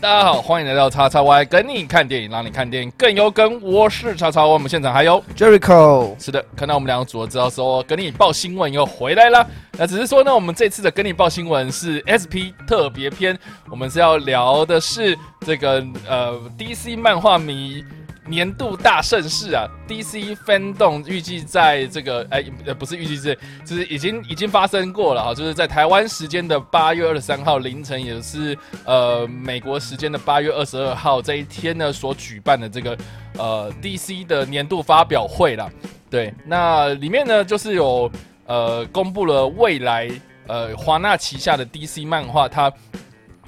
大家好，欢迎来到叉叉 Y，跟你看电影，让你看电影更有梗。我是叉叉 Y，我们现场还有 Jericho。是的，看到我们两个组合知道说，跟你报新闻又回来了。那只是说呢，我们这次的跟你报新闻是 SP 特别篇，我们是要聊的是这个呃 DC 漫画迷。年度大盛事啊！DC Fandom 预计在这个哎呃不是预计是，就是已经已经发生过了哈，就是在台湾时间的八月二十三号凌晨，也是呃美国时间的八月二十二号这一天呢所举办的这个呃 DC 的年度发表会了。对，那里面呢就是有呃公布了未来呃华纳旗下的 DC 漫画，它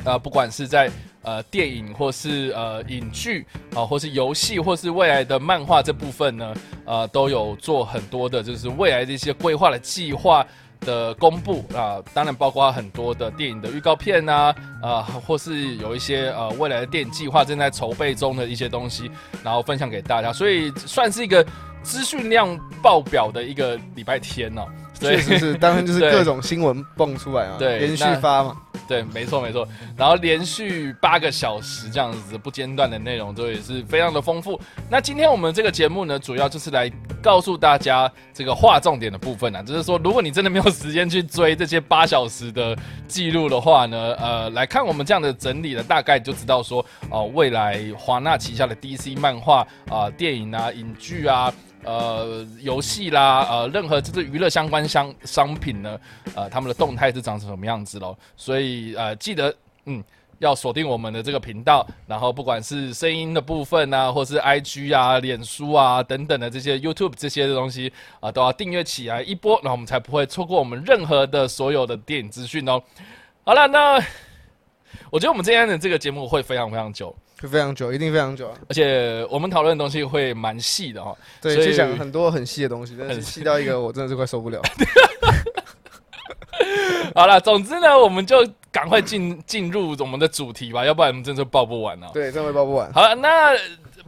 呃不管是在呃，电影或是呃影剧啊，或是游戏，或是未来的漫画这部分呢，呃，都有做很多的，就是未来的一些规划的计划的公布啊。当然，包括很多的电影的预告片呐，啊，或是有一些呃未来的电影计划正在筹备中的一些东西，然后分享给大家。所以算是一个资讯量爆表的一个礼拜天哦。确实是，当然就是各种新闻蹦出来嘛，对，连续发嘛。对，没错没错，然后连续八个小时这样子不间断的内容，都也是非常的丰富。那今天我们这个节目呢，主要就是来告诉大家这个划重点的部分啊，就是说，如果你真的没有时间去追这些八小时的记录的话呢，呃，来看我们这样的整理的，大概就知道说，哦，未来华纳旗下的 DC 漫画啊、电影啊、影剧啊。呃，游戏啦，呃，任何就是娱乐相关商商品呢，呃，他们的动态是长成什么样子喽？所以呃，记得嗯，要锁定我们的这个频道，然后不管是声音的部分啊，或是 IG 啊、脸书啊等等的这些 YouTube 这些的东西啊，都要订阅起来一波，然后我们才不会错过我们任何的所有的电影资讯哦。好了，那我觉得我们今天的这个节目会非常非常久。会非常久，一定非常久啊！而且我们讨论的东西会蛮细的哈。对，就讲很多很细的东西，但是细到一个我真的是快受不了。好了，总之呢，我们就赶快进进入我们的主题吧，要不然我们真的报不完了。对，真的会报不完。好了，那。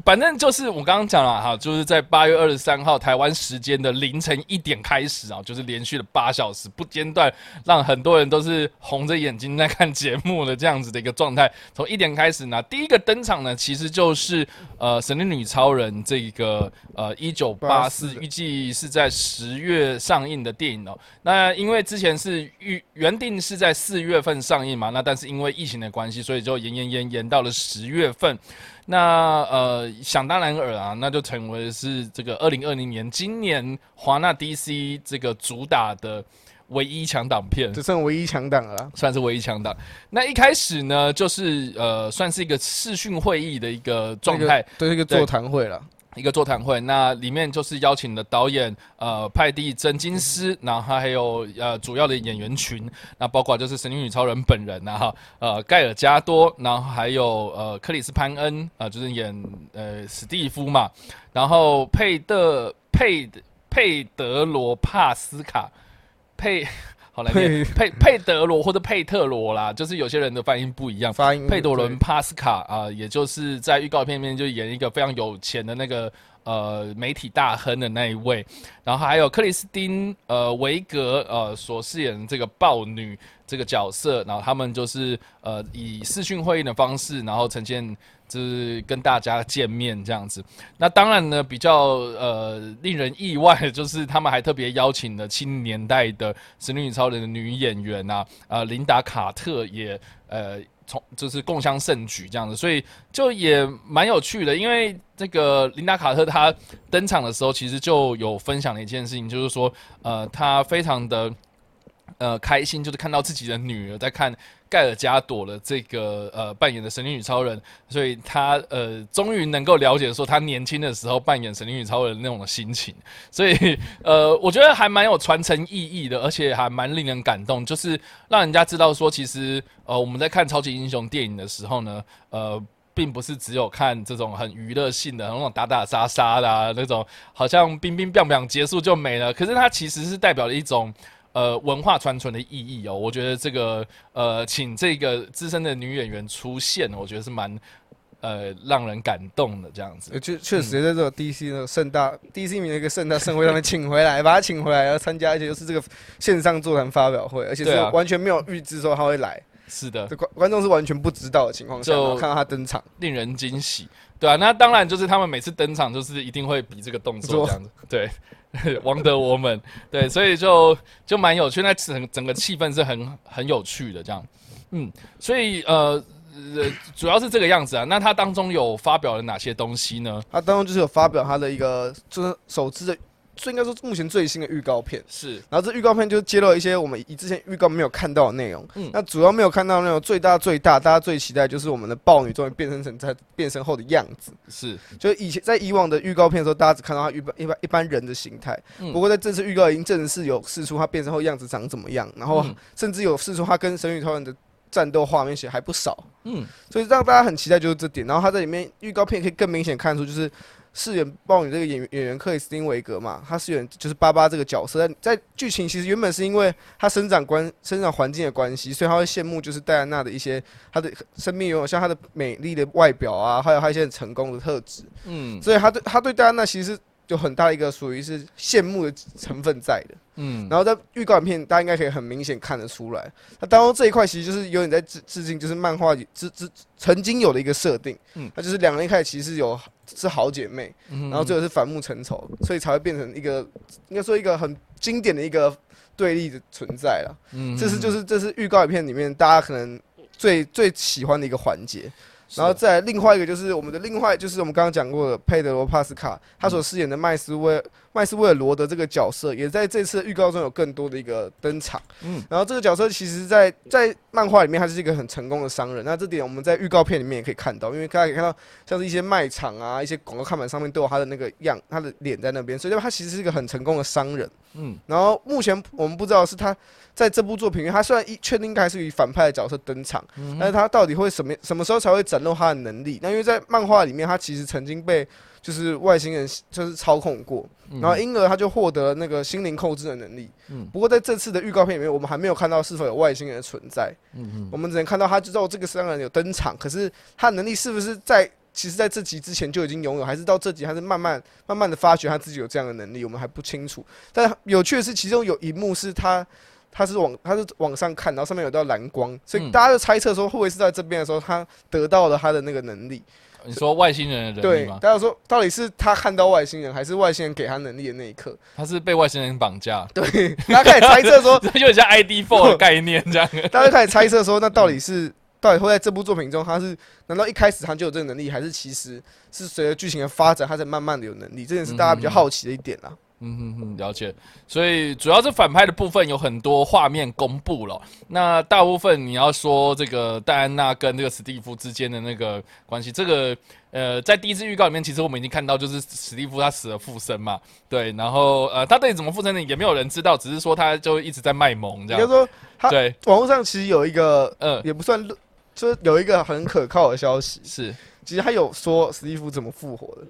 反正就是我刚刚讲了哈，就是在八月二十三号台湾时间的凌晨一点开始啊，就是连续的八小时不间断，让很多人都是红着眼睛在看节目的这样子的一个状态。从一点开始呢，第一个登场呢，其实就是呃《神力女超人》这个呃一九八四，预计是在十月上映的电影哦。那因为之前是预原定是在四月份上映嘛，那但是因为疫情的关系，所以就延延延延到了十月份。那呃，想当然尔啊，那就成为是这个二零二零年今年华纳 DC 这个主打的唯一强档片，只剩唯一强档了，算是唯一强档。那一开始呢，就是呃，算是一个视讯会议的一个状态，对，一个座谈会了。一个座谈会，那里面就是邀请了导演呃派蒂真金斯，然后还有呃主要的演员群，那包括就是神女女超人本人呐哈，呃盖尔加多，然后还有呃克里斯潘恩啊，就是演呃史蒂夫嘛，然后佩德佩佩德罗帕斯卡佩。好来念佩佩德罗或者佩特罗啦，就是有些人的发音不一样。发音佩德伦帕斯卡啊，也就是在预告片里面就演一个非常有钱的那个呃媒体大亨的那一位。然后还有克里斯汀呃维格呃所饰演的这个豹女这个角色，然后他们就是呃以视讯会议的方式，然后呈现。就是跟大家见面这样子，那当然呢，比较呃令人意外的就是他们还特别邀请了青年代的《神女超人》的女演员呐，呃，琳达卡特也呃从就是共襄盛举这样子，所以就也蛮有趣的。因为这个琳达卡特她登场的时候，其实就有分享了一件事情，就是说呃，她非常的呃开心，就是看到自己的女儿在看。盖尔加朵的这个呃扮演的神力女超人，所以他呃终于能够了解说他年轻的时候扮演神力女超人那种心情，所以呃我觉得还蛮有传承意义的，而且还蛮令人感动，就是让人家知道说其实呃我们在看超级英雄电影的时候呢，呃并不是只有看这种很娱乐性的那种打打杀杀的那种，好像冰冰冰冰结束就没了，可是它其实是代表了一种。呃，文化传承的意义哦，我觉得这个呃，请这个资深的女演员出现，我觉得是蛮呃让人感动的这样子。确确实在这种 DC 那个盛大 DC 名的一个盛大盛会上面请回来，把他请回来要参加，而且又是这个线上座谈发表会，而且是完全没有预知说他会来。是的，这观观众是完全不知道的情况下，就看到他登场，令人惊喜，对啊，那当然就是他们每次登场就是一定会比这个动作这样子，对，王德我们，对，所以就就蛮有趣，那整整个气氛是很很有趣的这样，嗯，所以呃呃主要是这个样子啊，那他当中有发表了哪些东西呢？他当中就是有发表他的一个就是首次的，最应该说目前最新的预告片。是然后这预告片就揭露了一些我们以之前预告没有看到的内容。嗯那主要没有看到的内容，最大最大，大家最期待就是我们的豹女终于变身成在变身后的样子。是，就以前在以往的预告片的时候，大家只看到她一般一般一般人的形态。嗯不过在这次预告已经正式有试出她变身后样子长怎么样，然后嗯甚至有试出她跟神女超人的战斗画面，写还不少。嗯所以让大家很期待就是这点。然后他在里面预告片可以更明显看出，就是饰演豹女这个演员演员克里斯汀维格嘛，他饰演就是巴巴这个角色，在在剧情其实原本是因为他生长关生长环境的关系，所以他会羡慕就是戴安娜的一些他的生命拥有像他的美丽的外表啊，还有他一些很成功的特质，嗯。所以他对他对戴安娜其实是有很大的一个属于是羡慕的成分在的。嗯，然后在预告影片，大家应该可以很明显看得出来，那当中这一块其实就是有点在致致敬，就是漫画里之之曾经有的一个设定，嗯嗯，那就是两人一开始其实有是好姐妹，嗯然后最后是反目成仇，所以才会变成一个应该说一个很经典的一个对立的存在了。嗯这是就是这是预告影片里面大家可能最最喜欢的一个环节。然后再另外一个就是我们的另外就是我们刚刚讲过的佩德罗帕斯卡，他所饰演的麦斯威麦斯威尔罗德这个角色，也在这次预告中有更多的一个登场。嗯然后这个角色其实在，在漫画里面，他是一个很成功的商人。那这点我们在预告片里面也可以看到，因为大家可以看到，像是一些卖场啊、一些广告看板上面都有他的那个样，他的脸在那边，所以他其实是一个很成功的商人。嗯然后目前我们不知道是他在这部作品他虽然一确定应该是以反派的角色登场，嗯但是他到底会什么什么时候才会展露他的能力？那因为在漫画里面，他其实曾经被就是外星人就是操控过，嗯然后因而他就获得了那个心灵控制的能力。嗯不过在这次的预告片里面，我们还没有看到是否有外星人的存在，嗯我们只能看到他知道这个三个人有登场，可是他的能力是不是在？其实，在这集之前就已经拥有，还是到这集，还是慢慢慢慢的发觉他自己有这样的能力，我们还不清楚。但有趣的是，其中有一幕是他，他是往他是往上看，然后上面有道蓝光，所以嗯大家就猜测说，会不会是在这边的时候，他得到了他的那个能力？你说外星人的能对力，吗？大家说到底是他看到外星人，还是外星人给他能力的那一刻？他是被外星人绑架，对，大家开始猜测说，有点像 ID Four 的概念这样。大家就开始猜测说，那到底是 到底会在这部作品中，他是难道一开始他就有这个能力，还是其实是随着剧情的发展，他才慢慢的有能力？这也是大家比较好奇的一点啦。嗯哼哼，了解。所以主要是反派的部分有很多画面公布了。那大部分你要说这个戴安娜跟这个史蒂夫之间的那个关系，这个呃，在第一次预告里面，其实我们已经看到，就是史蒂夫他死了复生嘛，对。然后呃，他到底怎么复生的也没有人知道，只是说他就一直在卖萌这样。应该说，他对，网络上其实有一个呃、也不算，就是有一个很可靠的消息，是其实他有说史蒂夫怎么复活的，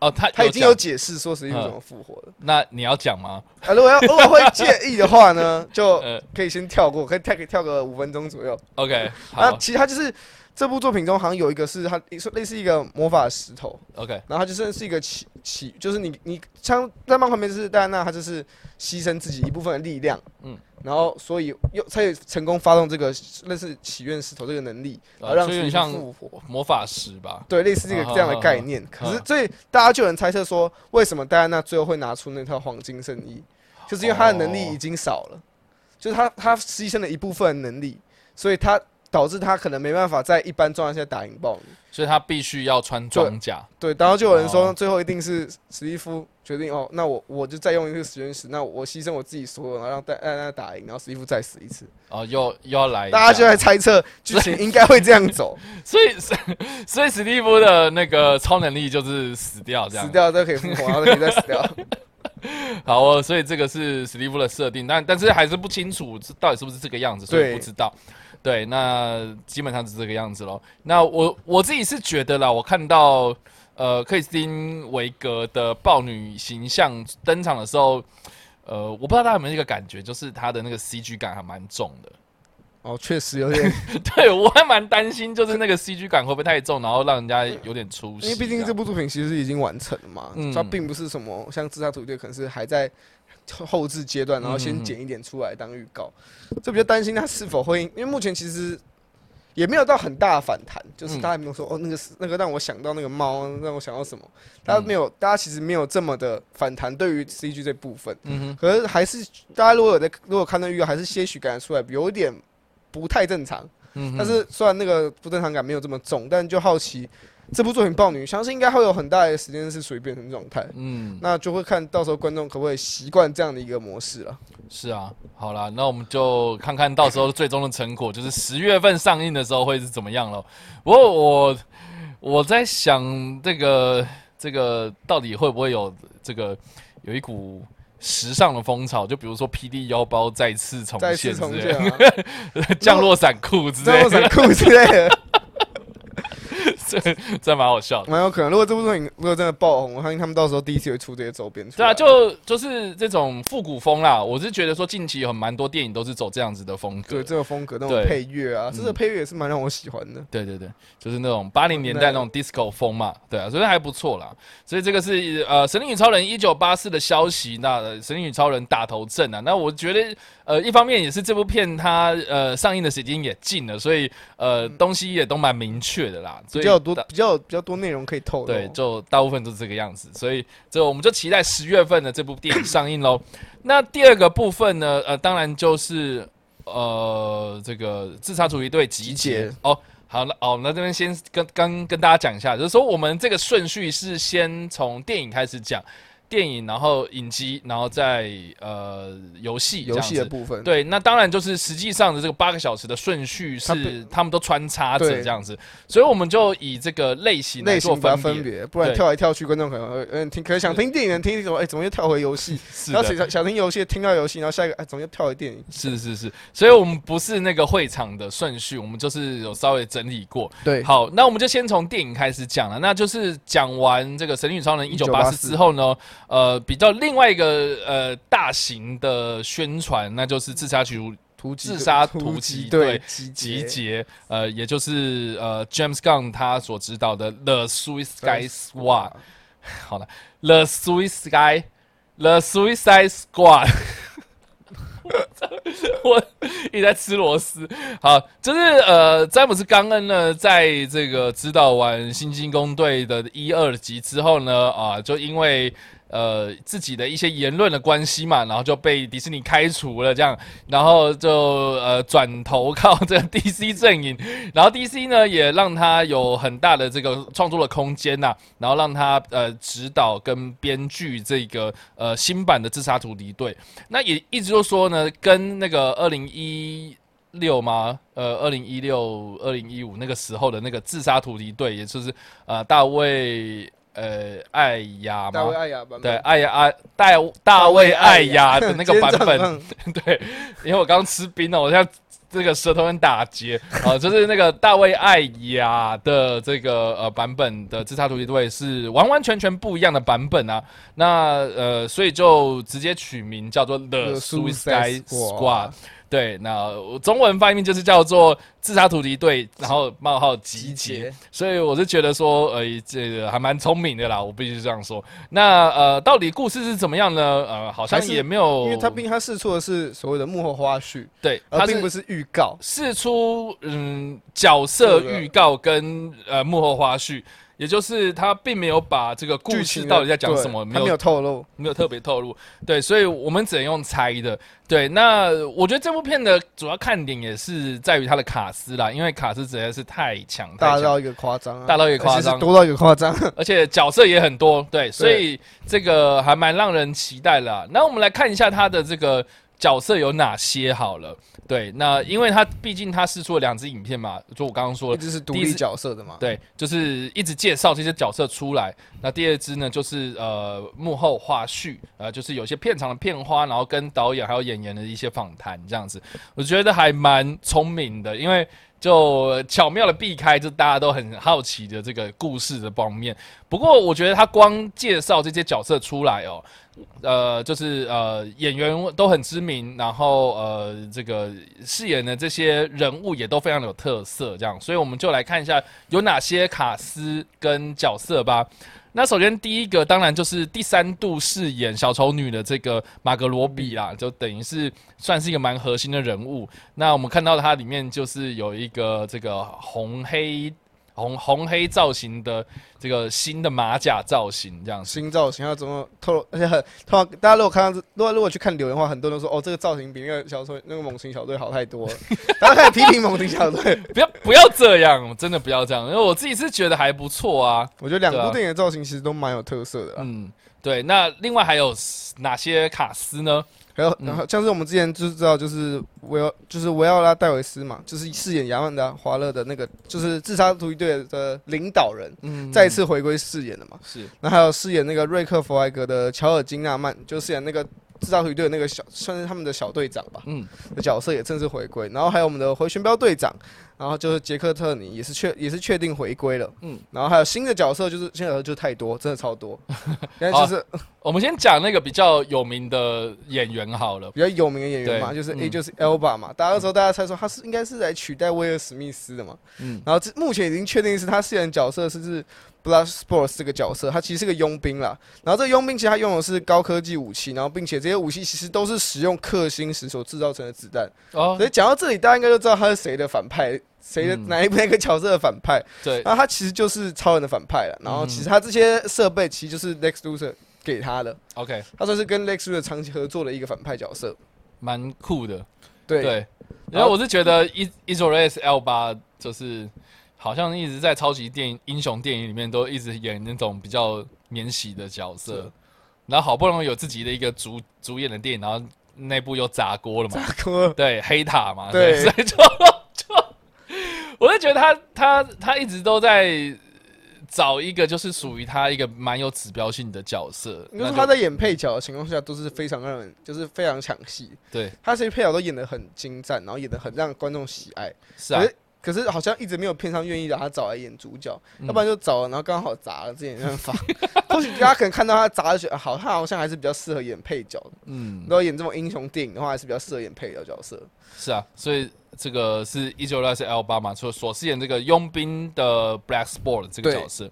哦，他他已经有解释说是因为怎么复活了。那你要讲吗？啊，如果要如果会介意的话呢，就 呃可以先跳过，可以跳可以跳个五分钟左右。，OK，那其实他就是这部作品中好像有一个是他类似一个魔法石头，，OK，然后它就算是一个起起，就是你你像在漫画里面是戴安娜，她就是牺牲自己一部分的力量，嗯。嗯，然后所以又才有成功发动这个类似起源石头这个能力，然后呃让史蒂夫所以有点像复活。魔法石吧？对，类似这个啊这样的概念。可是，所以大家就有人猜测说，为什么戴安娜最后会拿出那套黄金圣衣，就是因为她的能力已经少了，就是她她牺牲了一部分能力，所以她导致他可能没办法在一般状态下打赢豹女。所以他必须要穿装甲。对，然后就有人说，哦最后一定是史蒂夫决定哦，那我我就再用一个实验室，那我牺牲我自己所有，然后让戴戴安娜打赢，然后史蒂夫再死一次。哦，又又要来，大家就在猜测剧情应该会这样走，所以所以史蒂夫的那个超能力就是死掉这样。死掉都可以复活，然后可以再死掉。好哦，所以这个是史蒂夫的设定，但但是还是不清楚到底是不是这个样子，所以不知道。对，那基本上是这个样子喽。那我我自己是觉得啦，我看到呃克里斯汀维格的豹女形象登场的时候，呃，我不知道大家有没有一个感觉，就是她的那个 CG 感还蛮重的。哦，确实有点，对我还蛮担心，就是那个 CG 感会不会太重，然后让人家有点出戏。因为毕竟这部作品其实已经完成了嘛，嗯它并不是什么像《自杀突击队》可能是还在后置阶段，然后先剪一点出来当预告。这比较担心它是否会，因为目前其实也没有到很大的反弹，就是嗯。大家没有说、哦，那个是那个让我想到那个猫，让我想到什么，大家没有，大家其实没有这么的反弹对于 CG 这部分，可是还是大家如果有在如果看到预告，还是些许感觉出来有一点不太正常。但是虽然那个不正常感没有这么重，但就好奇这部作品《豹女》，相信应该会有很大的时间是属于变成状态。嗯，那就会看到时候观众可不可以习惯这样的一个模式了。是啊，好啦，那我们就看看到时候最终的成果，就是十月份上映的时候会是怎么样了。不过我我在想，这个这个到底会不会有这个有一股时尚的风潮？就比如说 PD 腰包再次重再现次重现之类，啊，降落伞裤之这类的，种伞裤之类的，这 这蛮好笑的。蛮有可能。如果这部作品如果真的爆红，我相信他们到时候第一次会出这些周边。对啊，就就是这种复古风啦。我是觉得说近期有蛮多电影都是走这样子的风格对。这个风格那种配乐啊，这个嗯配乐也是蛮让我喜欢的。对对对，就是那种八零年代那种 disco 风嘛，对啊，所以还不错啦。所以这个是呃《神力女超人》一九八四的消息，那呃《神力女超人》打头阵啊。那我觉得呃一方面也是这部片它呃上映的时间也近了，所以呃东西也都蛮明确的啦。所以比较多大比较比较多内容可以透露。对，就大部分都是这个样子，所以就我们就期待十月份的这部电影上映喽。那第二个部分呢，呃，当然就是呃这个自杀主义队集结哦。好，了哦，那这边先跟刚跟大家讲一下，就是说我们这个顺序是先从电影开始讲，电影，然后影集，然后再呃游戏这游。戏的部分，对，那当然就是实际上的这个八个小时的顺序是他们都穿插着对这样子，所以我们就以这个类型来做分别。分别，不然跳来跳去，观众可能嗯听，可能想听电影的听一种，哎，怎么又跳回游戏？然后，想想听游戏，听到游戏，然后下一个哎，怎么又跳回电影？是 是是，所以我们不是那个会场的顺序，我们就是有稍微整理过。对，好，那我们就先从电影开始讲了。那就是讲完这个《神力女超人》一九八四之后呢，呃，比较另外一个呃大型的宣传，那就是自杀局突击自杀突突击队队集集结，呃，也就是呃 James Gunn 他所指导的《The Suicide Squad》。好了，《The Suicide The Suicide Squad》。我一直在吃螺丝。好，就是呃，詹姆斯·冈恩呢，在这个指导完《新进攻队》的一二集之后呢，啊，就因为呃自己的一些言论的关系嘛，然后就被迪士尼开除了，这样，然后就呃转投靠这个 DC 阵营，然后 DC 呢也让他有很大的这个创作的空间呐、然后让他呃指导跟编剧这个呃新版的自杀突敌队，那也一直就说呢，跟那个二零一。六吗？呃，二零一六、二零一五那个时候的那个自杀突敌队，也就是呃大卫呃艾雅大卫吗？艾雅版本对，艾雅艾大大卫艾雅的那个版本，对，因为我刚刚吃冰了，我现在这个舌头很打结啊、呃 就是那个大卫艾雅的这个呃版本的自杀突击队是完完全全不一样的版本啊。那呃，所以就直接取名叫做 The Suicide Squad。对，那中文翻译就是叫做自杀突击队，然后冒号集集结结。所以我是觉得说，呃，这个还蛮聪明的啦，我必须这样说。那呃，到底故事是怎么样呢？呃，好像也没有，因为他毕竟他试出的是所谓的幕后花絮，对，他并不是预告。试出嗯角色预告跟呃幕后花絮，也就是他并没有把这个故事到底在讲什么，他没有透露。没有特别透露，对，所以我们只能用猜的。对，那我觉得这部片的主要看点也是在于它的卡斯啦，因为卡斯实在是太强太强，大到一个夸张啊，大到一个夸张多到一个夸张。而且角色也很多，对，所以这个还蛮让人期待啦。那我们来看一下他的这个角色有哪些好了。对，那因为他毕竟他试出了两支影片嘛，就我刚刚说的，一直是独立角色的嘛。对，就是一直介绍这些角色出来。那第二支呢，就是呃幕后花絮，呃，就是有些片场的片花，然后跟导演还有演员的一些访谈这样子，我觉得还蛮聪明的，因为。就巧妙的避开，就大家都很好奇的这个故事的方面。不过，我觉得他光介绍这些角色出来哦，呃，就是呃演员都很知名，然后呃这个饰演的这些人物也都非常有特色，这样，所以我们就来看一下有哪些卡司跟角色吧。那首先第一个当然就是第三度饰演小丑女的这个马格罗比啦，就等于是算是一个蛮核心的人物。那我们看到它里面就是有一个这个红黑。红红黑造型的这个新的马甲造型，这样新造型要怎么透露？而且很通常大家如果看到，如果如果去看留言的话，很多人都说哦，这个造型比那个小说那个猛禽小队好太多了。大家开始批评猛禽小队，不要不要这样，真的不要这样，因为我自己是觉得还不错啊。我觉得两部电影的造型其实都蛮有特色的。嗯，对。那另外还有哪些卡司呢？还有，然后像是我们之前就知道，就是维奥，就是维奥拉戴维斯嘛，就是饰演亚曼达华勒的那个，就是自杀突击队的领导人，嗯，再次回归饰演的嘛。是。那还有饰演那个瑞克弗莱格的乔尔金纳曼，就饰演那个自杀突击队的那个小，算是他们的小队长吧。嗯。的角色也正式回归，然后还有我们的回旋镖队长。然后就是杰克特尼也是确也是确定回归了，嗯，然后还有新的角色，就是新的角色就太多，真的超多。现在就是我们先讲那个比较有名的演员好了，比较有名的演员嘛，就是 A 就是 Elba 嘛，大家那时候大家猜说他是应该是来取代威尔史密斯的嘛，嗯，然后这目前已经确定是他饰演角色是是 Blood Sports 这个角色，他其实是个佣兵啦，然后这个佣兵其实他用的是高科技武器，然后并且这些武器其实都是使用氪星石所制造成的子弹，哦，所以讲到这里，大家应该就知道他是谁的反派。谁的哪一 哪个角色的反派？对，那他其实就是超人的反派了。然后其实他这些设备其实就是 Lex Luthor 给他的。OK，他算是跟 Lex Luthor 长期合作的一个反派角色，蛮酷的。对对，然后我是觉得伊伊佐雷斯 L 八就是好像一直在超级电影英雄电影里面都一直演那种比较免洗的角色，然后好不容易有自己的一个主主演的电影，然后那部又砸锅了嘛？砸锅。对，黑塔嘛。对，所以就。我就觉得他他他一直都在找一个就是属于他一个蛮有指标性的角色，因为他在演配角的情况下都是非常让人就是非常抢戏，对他这些配角都演的很精湛，然后演的很让观众喜爱，是啊。可是好像一直没有片商愿意把他找来演主角，要不然就找了，然后刚好砸了，这也没办法。或许大家可能看到他砸的觉得好，他好像还是比较适合演配角的。嗯，如果演这种英雄电影的话，还是比较适合演配角角色。是啊，所以这个是一九六是 L 八嘛，所所饰演这个佣兵的 Black Sport 这个角色。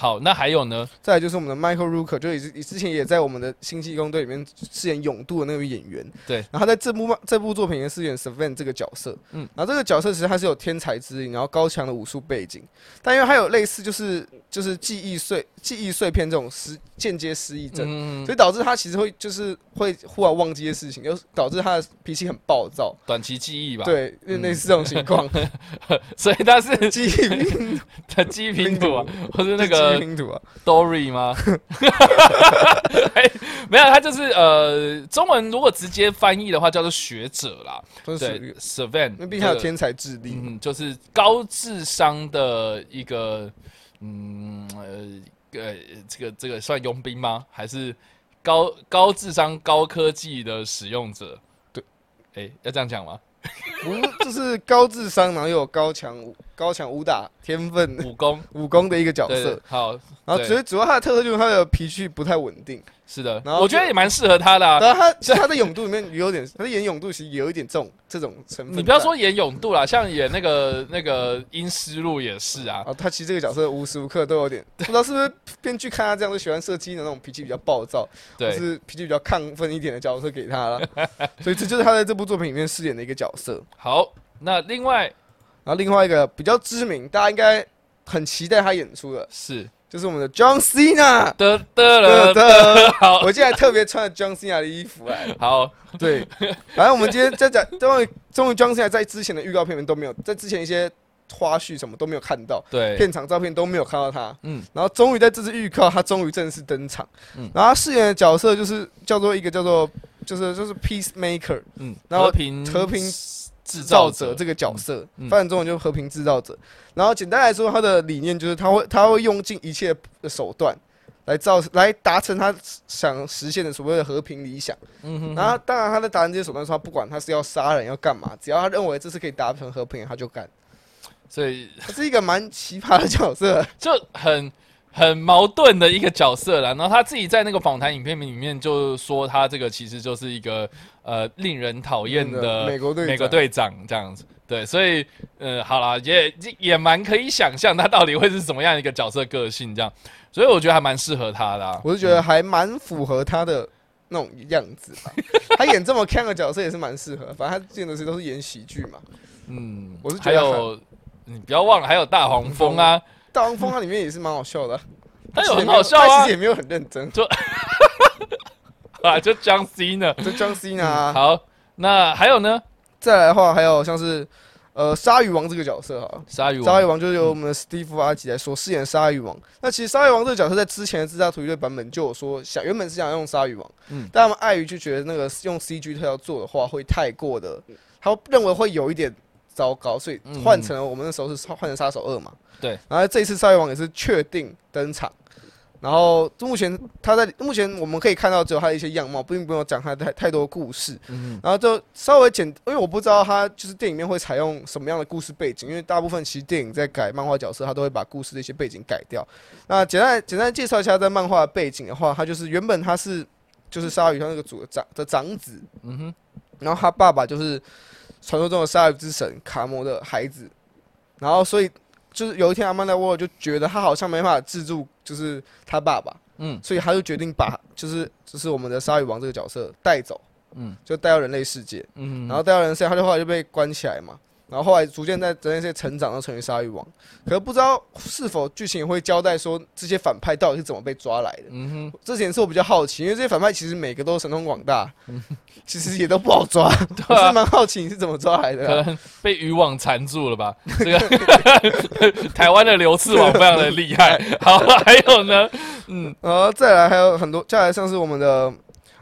好，那还有呢？再来就是我们的 Michael Rooker，就也是之前也在我们的星际工队里面饰演勇度的那位演员。对，然后他在这部这部作品里面饰演 Seven 这个角色。嗯，然后这个角色其实他是有天才之灵，然后高强的武术背景，但因为他有类似就是就是记忆碎记忆碎片这种失间接失忆症，所以导致他其实会就是会忽然忘记一些事情，就导致他的脾气很暴躁，短期记忆吧。对，类似这种情况，所以他是记忆拼他 记忆拼图啊，或者那个。拼图啊，Dory 吗？没有，他就是呃，中文如果直接翻译的话，叫做学者啦。对，Seven，那毕竟有天才智力，嗯，就是高智商的一个，嗯呃呃，这个这个算佣兵吗？还是高高智商高科技的使用者？对，哎，要这样讲吗？不，就是高智商，然后又有高强高强武打天分、武功武功的一个角色。好，然后主主要他的特色就是他的脾气不太稳定。是的，然后我觉得也蛮适合他的。然后他 其实他在勇度里面有点，他演勇度其实有一点这种这种成分。你不要说演勇度啦，像演那个那个阴湿路也是啊。啊，他其实这个角色无时无刻都有点，不知道是不是编剧看他这样子喜欢射击的那种脾气比较暴躁，对，是脾气比较亢奋一点的角色给他了。所以这就是他在这部作品里面饰演的一个角色。好，那另外，然后另外一个比较知名，大家应该很期待他演出的是。就是我们的 John Cena，得得了得，好，我今天特别穿了 John Cena 的衣服哎。好，对，反正我们今天在讲，终于终于 John Cena 在之前的预告片里面都没有，在之前一些花絮什么都没有看到，对，片场照片都没有看到他。嗯，然后终于在这次预告，他终于正式登场。嗯，然后他饰演的角色就是叫做一个叫做就是就是 Peacemaker，嗯，然后和平和平。制造者这个角色，翻译中文就是和平制造者。然后简单来说，他的理念就是他会他会用尽一切的手段来造来达成他想实现的所谓的和平理想。嗯哼。然后当然他在达成这些手段的时候，不管他是要杀人要干嘛，只要他认为这是可以达成和平，他就干。所以他是一个蛮奇葩的角色，就很。很矛盾的一个角色啦，然后他自己在那个访谈影片里面就说，他这个其实就是一个呃令人讨厌的美国队美国队长这样子。对，所以呃，好啦，也也也蛮可以想象他到底会是怎么样一个角色个性这样，所以我觉得还蛮适合他的、啊。我是觉得还蛮符合他的那种样子吧。他演这么看的角色也是蛮适合，反正他演的是都是演喜剧嘛。嗯，我是觉得还有你不要忘了还有大黄蜂啊，大黄蜂它里面也是蛮好笑的啊，他有很好笑啊其实也，没有很认真。就 啊，就 John Cena。就 John Cena 啊，好，那还有呢？再来的话还有像是呃鲨鱼王这个角色哈，鲨鱼鲨鱼王，就是由我们的 Steve 阿吉来所饰演鲨鱼王。那其实鲨鱼王这个角色在之前的自杀突击队版本就有说想原本是想用鲨鱼王，嗯但他们碍于就觉得那个用 CG 特效做的话会太过的，他认为会有一点糟糕，所以嗯换成了我们那时候是换成杀手二嘛。对，然后这一次鲨鱼王也是确定登场。然后目前他在目前我们可以看到只有他的一些样貌，并不用讲他太太多故事。嗯然后就稍微简，因为我不知道他就是电影里面会采用什么样的故事背景，因为大部分其实电影在改漫画角色，他都会把故事的一些背景改掉。那简单简单介绍一下在漫画的背景的话，他就是原本他是就是鲨鱼他那个主的长的长子，嗯哼，然后他爸爸就是传说中的鲨鱼之神卡摩的孩子，然后所以就是有一天阿曼达沃尔就觉得他好像没办法制住，就是他爸爸，嗯所以他就决定把就是就是我们的鲨鱼王这个角色带走，嗯就带到人类世界。嗯，然后带到人类世界，他就后来就被关起来嘛。然后后来逐渐在人类世界成长，然后成为鲨鱼王。可是不知道是否剧情也会交代说这些反派到底是怎么被抓来的。嗯哼，这点是我比较好奇，因为这些反派其实每个都神通广大，嗯其实也都不好抓。我是蛮好奇你是怎么抓来的啊、可能被渔网缠住了吧？这个 台湾的流刺网非常的厉害。好，还有呢，嗯然后再来还有很多，再来像是我们的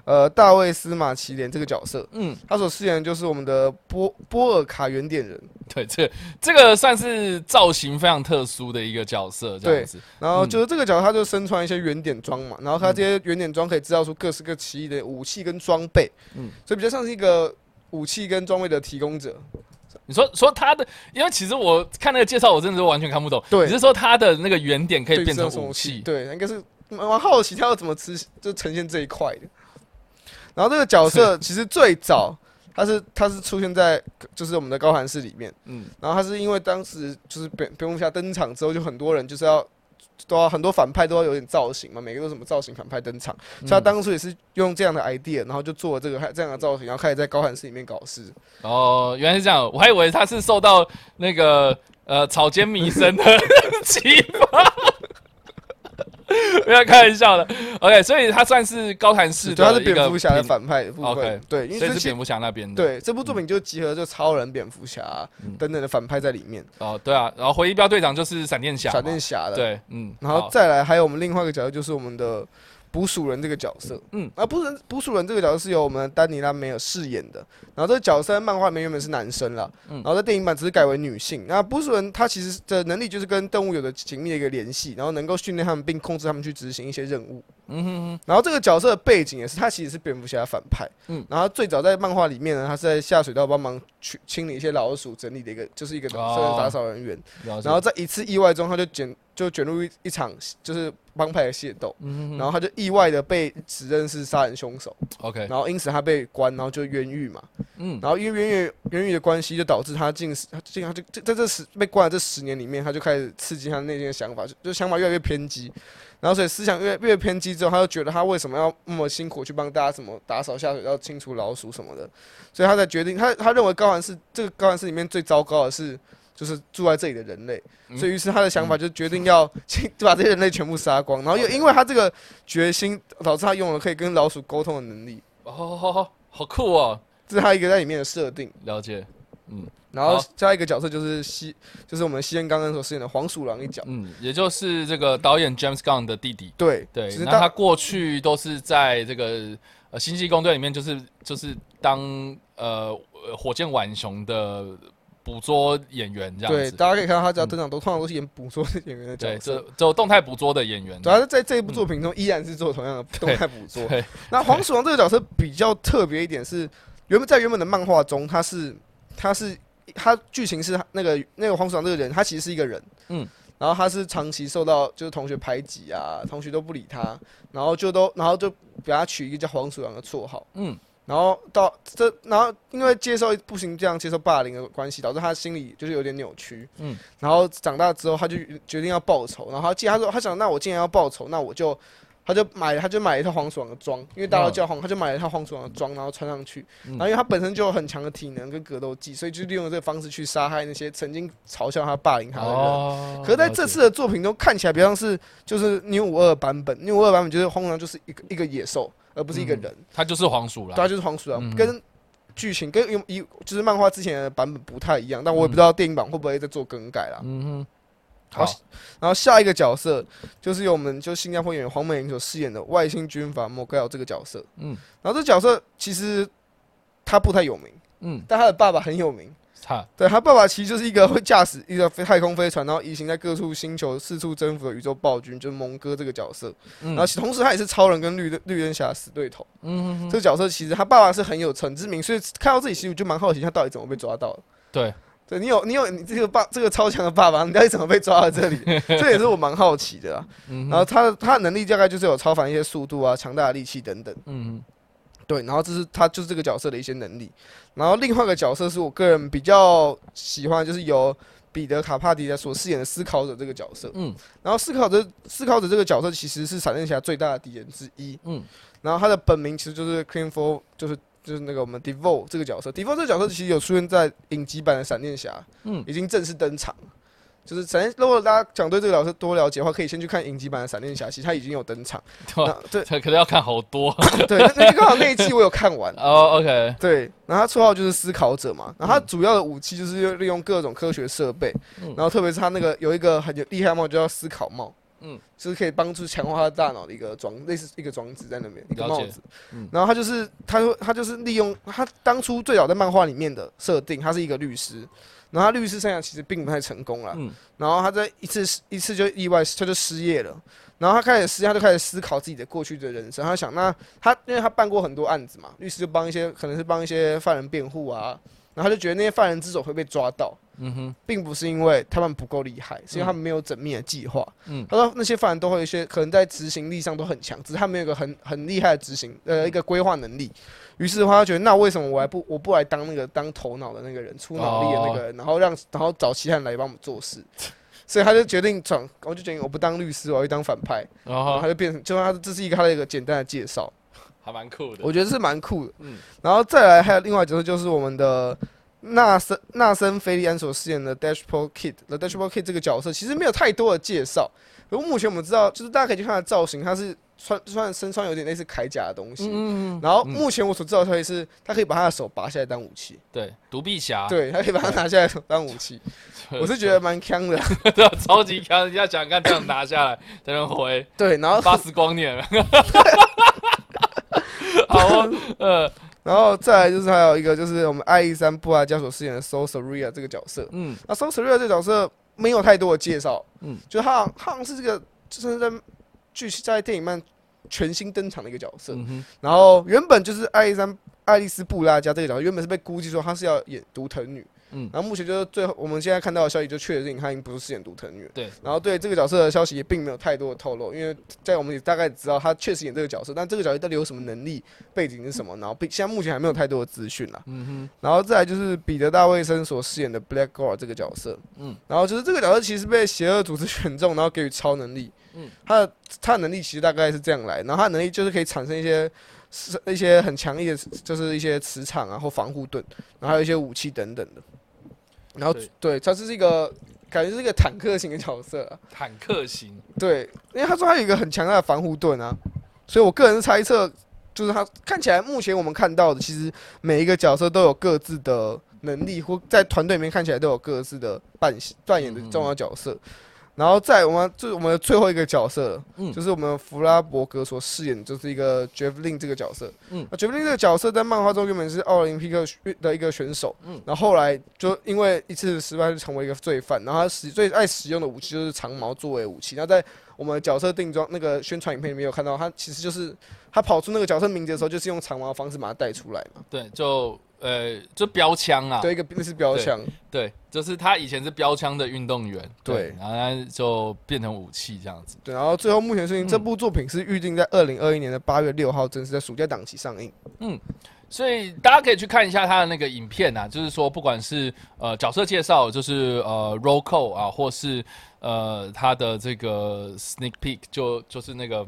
呃大卫斯马奇连这个角色，嗯，他所饰演的就是我们的波波尔卡原点人。对，这这个算是造型非常特殊的一个角色，这样子。然后就是这个角色，他就身穿一些圆点装嘛，然后他这些圆点装可以制造出各式各奇异的武器跟装备，嗯嗯，所以比较像是一个武器跟装备的提供者。你说说他的，因为其实我看那个介绍，我真的是完全看不懂。对你是说他的那个圆点可以变成武器？对，应该是蛮好奇他要怎么吃，就呈现这一块的。然后这个角色其实最早他是他是出现在就是我们的高寒室里面，嗯然后他是因为当时就是蝙蝙蝠侠登场之后，就很多人就是要都要很多反派都要有点造型嘛，每个都什么造型反派登场，所以他当初也是用这样的 idea，然后就做了这个这样的造型，然后开始在高寒室里面搞事。哦，原来是这样，我还以为他是受到那个呃草间弥生的启发。不要开玩笑的，OK，所以他算是高谭市对，他是蝙蝠侠的，反派的部 OK，分，对，因为是蝙蝠侠那边的。对这部作品就集合就超人、蝙蝠侠嗯等等的反派在里面，哦，对啊，然后回忆标队长就是闪电侠，闪电侠的。对，嗯，然后再来还有我们另外一个角色就是我们的捕鼠人这个角色，嗯。嗯，啊捕鼠人捕鼠人这个角色是由我们丹尼拉梅尔饰演的，然后这个角色在漫画里面原本是男生啦，嗯。然后在电影版只是改为女性。那捕鼠人他其实的能力就是跟动物有着紧密的一个联系，然后能够训练他们并控制他们去执行一些任务。嗯哼哼，然后这个角色的背景也是他其实是蝙蝠侠反派，嗯。嗯，然后最早在漫画里面呢，他是在下水道帮忙去清理一些老鼠整理的一个，就是一个打扫人员。然后在一次意外中，他就卷就卷入一一场就是帮派的械斗，嗯然后他就意外的被指认是杀人凶手，，OK，然后因此他被关，然后就冤狱嘛，嗯，然后因为冤狱冤狱的关系，就导致他近他近他就在在这十被关的这十年里面，他就开始刺激他内心的想法，就就想法越来越偏激，然后所以思想越越偏激之后，他就觉得他为什么要那么辛苦去帮大家什么打扫下水道、清除老鼠什么的，所以他才决定他他认为高寒是这个高寒市里面最糟糕的是。就是住在这里的人类，嗯。所以于是他的想法就决定要清把这些人类全部杀光，然后又因为他这个决心，导致他用了可以跟老鼠沟通的能力，哦，好酷哦，这是他一个在里面的设定。了解，嗯。然后好加一个角色就是西，就是我们西恩刚刚所饰演的黄鼠狼一角。嗯，也就是这个导演 James Gunn 的弟弟，对对，其实那他过去都是在这个呃星际工队里面，就是就是当呃火箭浣熊的捕捉演员这样对，子，大家可以看到他只要登场都通常都是演捕捉演员的对，角色。这。这动态捕捉的演员，主要是在这一部作品中依然是做同样的动态捕捉。对，那黄鼠狼这个角色比较特别一点是，原本在原本的漫画中，他是他是他剧情是那个那个黄鼠狼这个人，他其实是一个人，嗯嗯，然后他是长期受到就是同学排挤啊，同学都不理他，然后就都然后就给他取一个叫黄鼠狼的绰号。嗯，然后到这，然后因为接受不行这样接受霸凌的关系，导致他心里就是有点扭曲。嗯，然后长大之后，他就决定要报仇。然后他既然他说他想，那我既然要报仇，那我就他就买他就买了一套黄鼠狼的装，因为大家都叫黄，他就买了一套黄鼠狼的装，然后穿上去。然后因为他本身就有很强的体能跟格斗技，所以就利用这个方式去杀害那些曾经嘲笑他、霸凌他的人。哦，可是在这次的作品中，看起来比较像是就是 nieu 五二版本，nieu 五二版本就是黄鼠狼就是一个一个野兽，而不是一个人。他就是黄鼠狼对，，它就是黄鼠狼，嗯。跟剧情跟有一就是漫画之前的版本不太一样，但我也不知道电影版会不会再做更改啦。嗯好，然后下一个角色就是由我们就新加坡演员黄美玲所饰演的外星军阀莫盖尔这个角色。嗯。然后这角色其实他不太有名，嗯，但他的爸爸很有名。他对他爸爸其实就是一个会驾驶一个飞太空飞船，然后移行在各处星球四处征服的宇宙暴君，就是蒙哥这个角色。嗯然后同时他也是超人跟绿绿灯侠死对头。嗯哼这个角色其实他爸爸是很有成之名，所以看到这里其实我就蛮好奇他到底怎么被抓到的。对，对你有你有你这个爸这个超强的爸爸，你到底怎么被抓到这里？这也是我蛮好奇的啦。嗯然后他他的能力大概就是有超凡一些速度啊、强大的力气等等。嗯对，然后这是他就是这个角色的一些能力。然后另外一个角色是我个人比较喜欢，就是由彼得卡帕迪的所饰演的思考者这个角色。嗯然后思考者思考者这个角色其实是闪电侠最大的敌人之一。嗯然后他的本名其实就是 Clean For，就是就是那个我们 Devo 这个角色。Devo 这个角色其实有出现在影集版的闪电侠，嗯已经正式登场。就是闪电，如果大家想对这个老师多了解的话，可以先去看影集版的闪电侠，其实他已经有登场。对对他可能要看好多。对，刚好那一季我有看完。哦，OK，对，然后他绰号就是思考者嘛，然后他主要的武器就是利用各种科学设备，嗯。然后特别是他那个有一个很有厉害的帽，就叫思考帽，嗯，就是可以帮助强化他大脑的一个装，类似一个装置在那边，一个帽子。嗯。然后他就是他说他就是利用他当初最早在漫画里面的设定，他是一个律师，然后他律师生涯其实并不太成功了，嗯。然后他在一次一次就意外他就失业了，然后他开始失业，他就开始思考自己的过去的人生，他想那他因为他办过很多案子嘛，律师就帮一些可能是帮一些犯人辩护啊，然后他就觉得那些犯人之所以会被抓到，嗯哼，并不是因为他们不够厉害，是因为他们没有缜密的计划。嗯。他说那些犯人都会有一些可能在执行力上都很强，只是他们有一个很很厉害的执行呃一个规划能力。于是的话，他觉得那为什么我还不我不来当那个当头脑的那个人，出脑力的那个人，然后让然后找其他人来帮我们做事。所以他就决定转，我就决定我不当律师，我要去当反派，然然后后他就变成，就他这是一个他的一个简单的介绍，还蛮酷的，我觉得是蛮酷的。嗯。然后再来还有另外角色就是我们的纳森纳森菲利安所饰演的 Dashboard Kid。The Dashboard Kid 这个角色其实没有太多的介绍，不过目前我们知道，就是大家可以去看他的造型，他是穿穿身穿有点类似铠甲的东西。嗯然后目前我所知道的消息是，他可以把他的手拔下来当武器，对，独臂侠，对，他可以把它拿下来当武器。我是觉得蛮强的，对，超级强，你要想看这样拿下来 才能回对。然后八十光年，好哦，呃，然后再来就是还有一个就是我们爱丽山布拉加所饰演的 Sosoria 这个角色，嗯。那 Sosoria 这个角色没有太多的介绍，嗯。嗯，就他好他好像是这个就是在剧在电影漫全新登场的一个角色，嗯，然后原本就是爱丽山爱丽丝布拉加这个角色原本是被估计说她是要演独藤女，嗯。嗯，然后目前就是最后我们现在看到的消息就确定她已经不是饰演独藤女了，对，然后对这个角色的消息也并没有太多的透露，因为在我们也大概知道她确实演这个角色，但这个角色到底有什么能力、背景是什么，然后并现在目前还没有太多的资讯啦。嗯哼。然后再来就是彼得大卫森所饰演的 Black Guard 这个角色，嗯嗯，然后就是这个角色其实被邪恶组织选中，然后给予超能力，嗯。嗯，他的他的能力其实大概是这样来，然后他的能力就是可以产生一些是一些很强力的，就是一些磁场啊或防护盾，然后还有一些武器等等的，然后对。对，他是一个感觉是一个坦克型的角色、啊，坦克型，对，因为他说他有一个很强大的防护盾啊，所以我个人猜测，就是他看起来目前我们看到的，其实每一个角色都有各自的能力，或在团队里面看起来都有各自的扮扮演的重要角色。然后在我们就是我们的最后一个角色，嗯就是我们弗拉伯格所饰演的就是一个 Javelin 这个角色。嗯那 Javelin 这个角色在漫画中原本是奥林匹克的一个选手，嗯然后后来就因为一次失败就成为一个罪犯，然后他使最爱使用的武器就是长矛作为武器。那在我们的角色定妆那个宣传影片里面有看到，他其实就是他跑出那个角色名字的时候，就是用长矛的方式把他带出来嘛，对，就呃，就标枪啊，对，一个那是标枪，对，就是他以前是标枪的运动员，对。然后他就变成武器这样子，对，然后最后目前事情，嗯这部作品是预定在二零二一年的八月六号正式在暑假档期上映。嗯所以大家可以去看一下他的那个影片啊，就是说不管是呃角色介绍，就是呃 roll call 啊，或是呃他的这个 sneak peek，就就是那个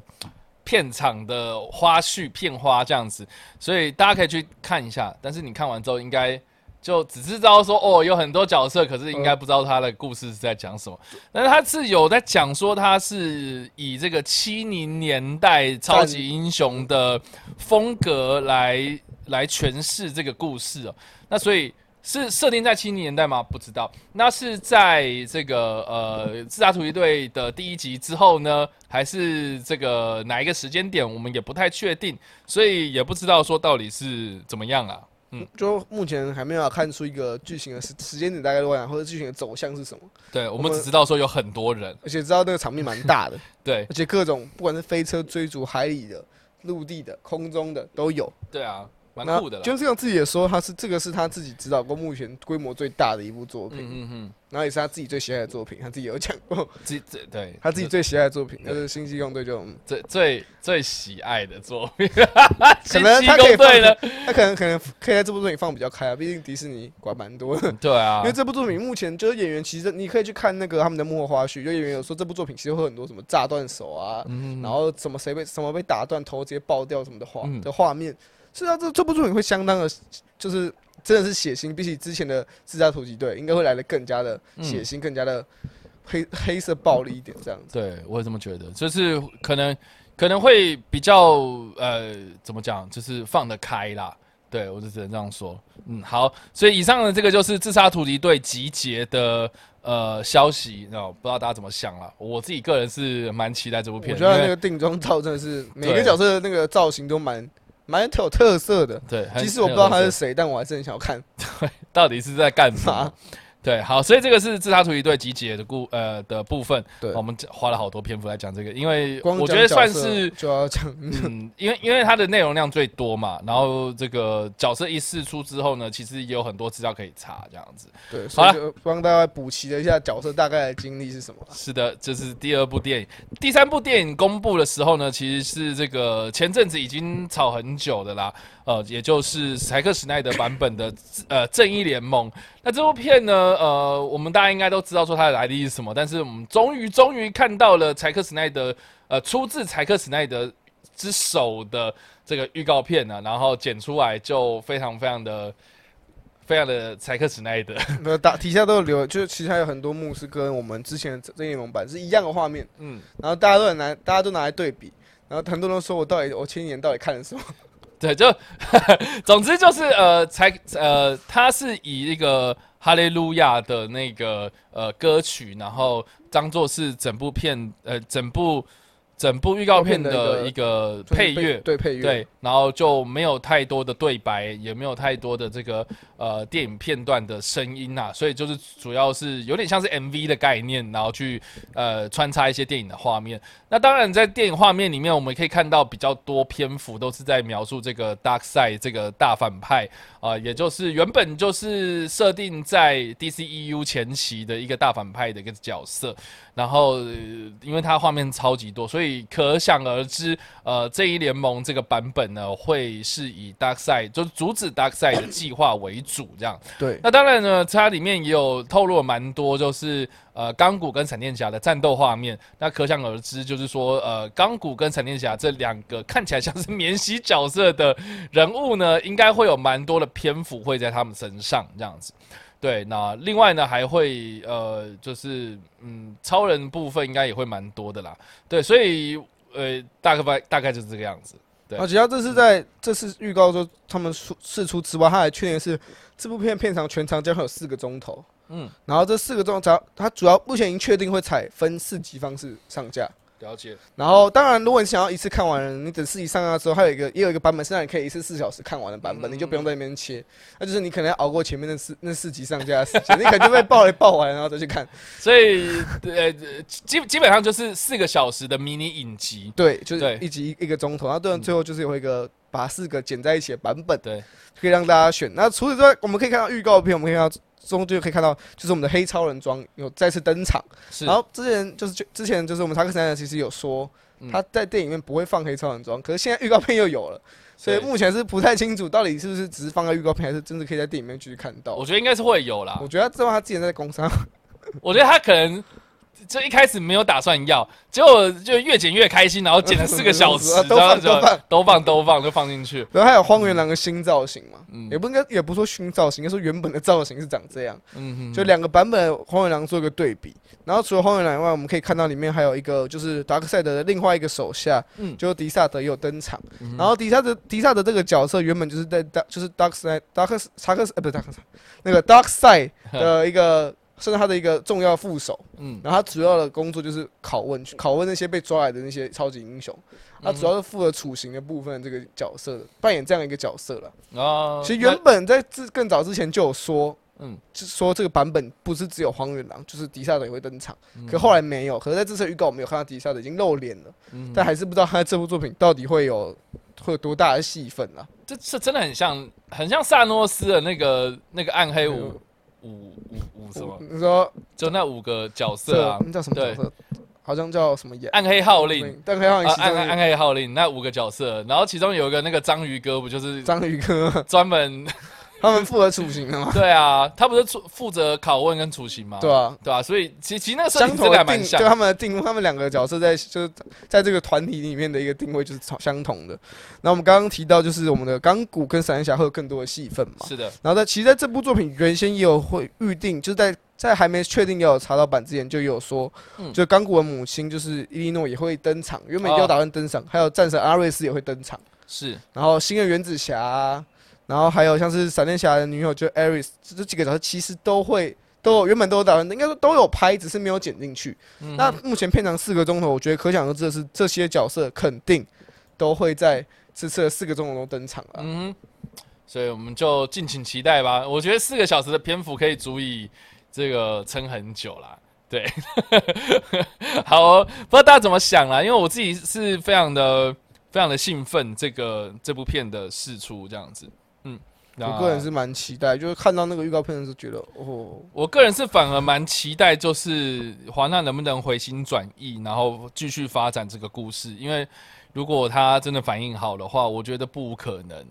片场的花絮片花这样子，所以大家可以去看一下。但是你看完之后，应该就只知道说哦，有很多角色，可是应该不知道他的故事是在讲什么。但是他是有在讲说，他是以这个七零年代超级英雄的风格来。来诠释这个故事哦，那所以是设定在七零年代吗？不知道。那是在这个呃自杀突击队的第一集之后呢，还是这个哪一个时间点？我们也不太确定，所以也不知道说到底是怎么样啊。嗯，就目前还没有看出一个剧情的时时间点大概多少，或者剧情的走向是什么。对，我们只知道说有很多人，而且知道那个场面蛮大的。对，而且各种不管是飞车追逐、海里的、陆地的、空中的都有。对啊。蛮酷的，就是像自己也说，他是这个是他自己指导过目前规模最大的一部作品，嗯嗯然后也是他自己最喜爱的作品，他自己有讲过，自己对 他自己最喜爱的作品，就是《星际共队》这种。最最最喜爱的作品，可能他可以放呢，他可能可能可以在这部作品放比较开啊，毕竟迪士尼管蛮多的，对啊，因为这部作品目前就是演员，其实你可以去看那个他们的幕后花絮，就演员有说这部作品其实会很多什么炸断手啊，然后什么谁被什么被打断头直接爆掉什么的画的画面。是啊，这这部作品会相当的，就是真的是血腥，比起之前的自杀突击队，应该会来的更加的血腥，更加的黑黑色暴力一点这样子。对，我也这么觉得，就是可能可能会比较呃，怎么讲，就是放得开啦。对我就只能这样说。嗯，好，所以以上的这个就是自杀突击队集结的呃消息，然后不知道大家怎么想了。我自己个人是蛮期待这部片，我觉得那个定妆照真的是每个角色的那个造型都蛮。蛮有特色的，对，即使我不知道他是谁，但我还是很想要看，对，到底是在干嘛？对，好，所以这个是自杀突击队集结的故呃的部分。对，我们花了好多篇幅来讲这个，因为我觉得算是就要讲，嗯，因为因为它的内容量最多嘛，然后这个角色一试出之后呢，其实也有很多资料可以查，这样子。对，好了，帮大家补齐了一下角色大概的经历是什么。是的，这是第二部电影，第三部电影公布的时候呢，其实是这个前阵子已经炒很久的啦。呃，也就是柴克史奈德版本的呃正义联盟。那这部片呢，呃，我们大家应该都知道说它的来历是什么，但是我们终于终于看到了柴克史奈德呃出自柴克史奈德之手的这个预告片呢，然后剪出来就非常非常的非常的柴克史奈德。那打底下都有留，就是其实还有很多幕是跟我们之前的正义联盟版是一样的画面。嗯，然后大家都很拿，大家都拿来对比，然后很多人说我到底我前年到底看了什么？对，就总之就是呃，才呃，他是以一个哈利路亚的那个呃歌曲，然后当做是整部片呃整部。整部预告片的一个配乐，对配乐，对，然后就没有太多的对白，也没有太多的这个呃电影片段的声音呐，所以就是主要是有点像是 MV 的概念，然后去呃穿插一些电影的画面。那当然在电影画面里面，我们可以看到比较多篇幅都是在描述这个 Dark Side 这个大反派啊，也就是原本就是设定在 DCEU 前期的一个大反派的一个角色。然后，因为它画面超级多，所以可想而知，呃，这一联盟这个版本呢，会是以 Dark Side 就是阻止 Dark Side 的计划为主，这样。对。那当然呢，它里面也有透露了蛮多，就是呃，钢骨跟闪电侠的战斗画面。那可想而知，就是说，呃，钢骨跟闪电侠这两个看起来像是免洗角色的人物呢，应该会有蛮多的篇幅会在他们身上，这样子。对，那另外呢，还会呃，就是嗯，超人部分应该也会蛮多的啦。对，所以呃，大概大概就是这个样子。对，而且他这是在这次预告说他们出试出之外，他还确认是这部片片长全长将会有四个钟头。嗯，然后这四个钟头，它主要目前已经确定会采分四集方式上架。了解。然后，当然，如果你想要一次看完，你等四集上架之后，还有一个也有一个版本是让你可以一次四小时看完的版本，你就不用在那边切。那就是你可能要熬过前面那四那四集上架的时间，你可能就被爆雷爆完，然后再去看。所以，呃，基基本上就是四个小时的迷你影集。对，就是一集一个钟头，然后对，最后就是有一个把四个剪在一起的版本，对，可以让大家选。那除此之外，我们可以看到预告片，我们可以看到。中就可以看到，就是我们的黑超人装有再次登场。然后之前就是之前就是我们查克·斯奈德其实有说，嗯他在电影里面不会放黑超人装，可是现在预告片又有了，所以目前是不太清楚到底是不是只是放在预告片，还是真的可以在电影里面继续看到我。觉得应该是会有啦我。觉得他知道他之前在工商，我觉得他可能就一开始没有打算要，结果就越剪越开心，然后剪了四个小时，都放都放都放都放就放进去。然后还有荒原狼的新造型嘛，嗯也不应该也不说新造型，应该说原本的造型是长这样，嗯，就两个版本荒原狼做一个对比。然后除了荒原狼以外，我们可以看到里面还有一个就是达克赛德的另外一个手下，嗯就迪萨德也有登场。嗯然后迪萨德迪萨德这个角色原本就是在达就是达克赛达克查克斯呃不是达克赛那个 Dark Side 的一个。是他的一个重要副手，嗯然后他主要的工作就是拷问，去拷问那些被抓来的那些超级英雄。他主要是负责处刑的部分，这个角色扮演这样一个角色了。哦，其实原本在自更早之前就有说，嗯就是说这个版本不是只有荒原狼，就是迪萨德也会登场，嗯可后来没有。可是在这次预告我们有看到迪萨德已经露脸了，嗯但还是不知道他这部作品到底会有会有多大的戏份啊。这这真的很像很像萨诺斯的那个那个暗黑五五五五什么，你说就那五个角色啊，那叫什么角色？好像叫什么演？暗黑号令。暗黑号令暗暗黑号令那五个角色，然后其中有一个那个章鱼哥，不就是章鱼哥，专门他们负责处刑的嘛？对啊，他不是负负责拷问跟处刑吗？对啊，对啊，所以其其实那个设相定真的同的定，还蛮像就。他们的定，他们两个角色在就是在这个团体里面的一个定位就是相同的。那我们刚刚提到，就是我们的钢骨跟闪电侠会有更多的戏份嘛。是的，然后在其实在这部作品原先也有会预定，就是在在还没确定要有查到版之前，就有说，嗯就钢骨的母亲就是伊利诺也会登场，原本也有哦打算登场，还有战神阿瑞斯也会登场，是然后新的原子侠啊，然后还有像是闪电侠的女友就 Aris，，这几个角色其实都会。都有原本都有打算，应该说都有拍，只是没有剪进去。嗯那目前片长四个钟头，我觉得可想而知的是，这些角色肯定都会在这次的四个钟头中登场了。嗯，所以我们就敬请期待吧。我觉得四个小时的篇幅可以足以这个撑很久啦。对，好、哦，不知道大家怎么想啦？因为我自己是非常的非常的兴奋，这个这部片的试出这样子。我个人是蛮期待，就是看到那个预告片的时候，觉得哦，我个人是反而蛮期待，就是华纳能不能回心转意，然后继续发展这个故事。因为如果他真的反应好的话，我觉得不可能，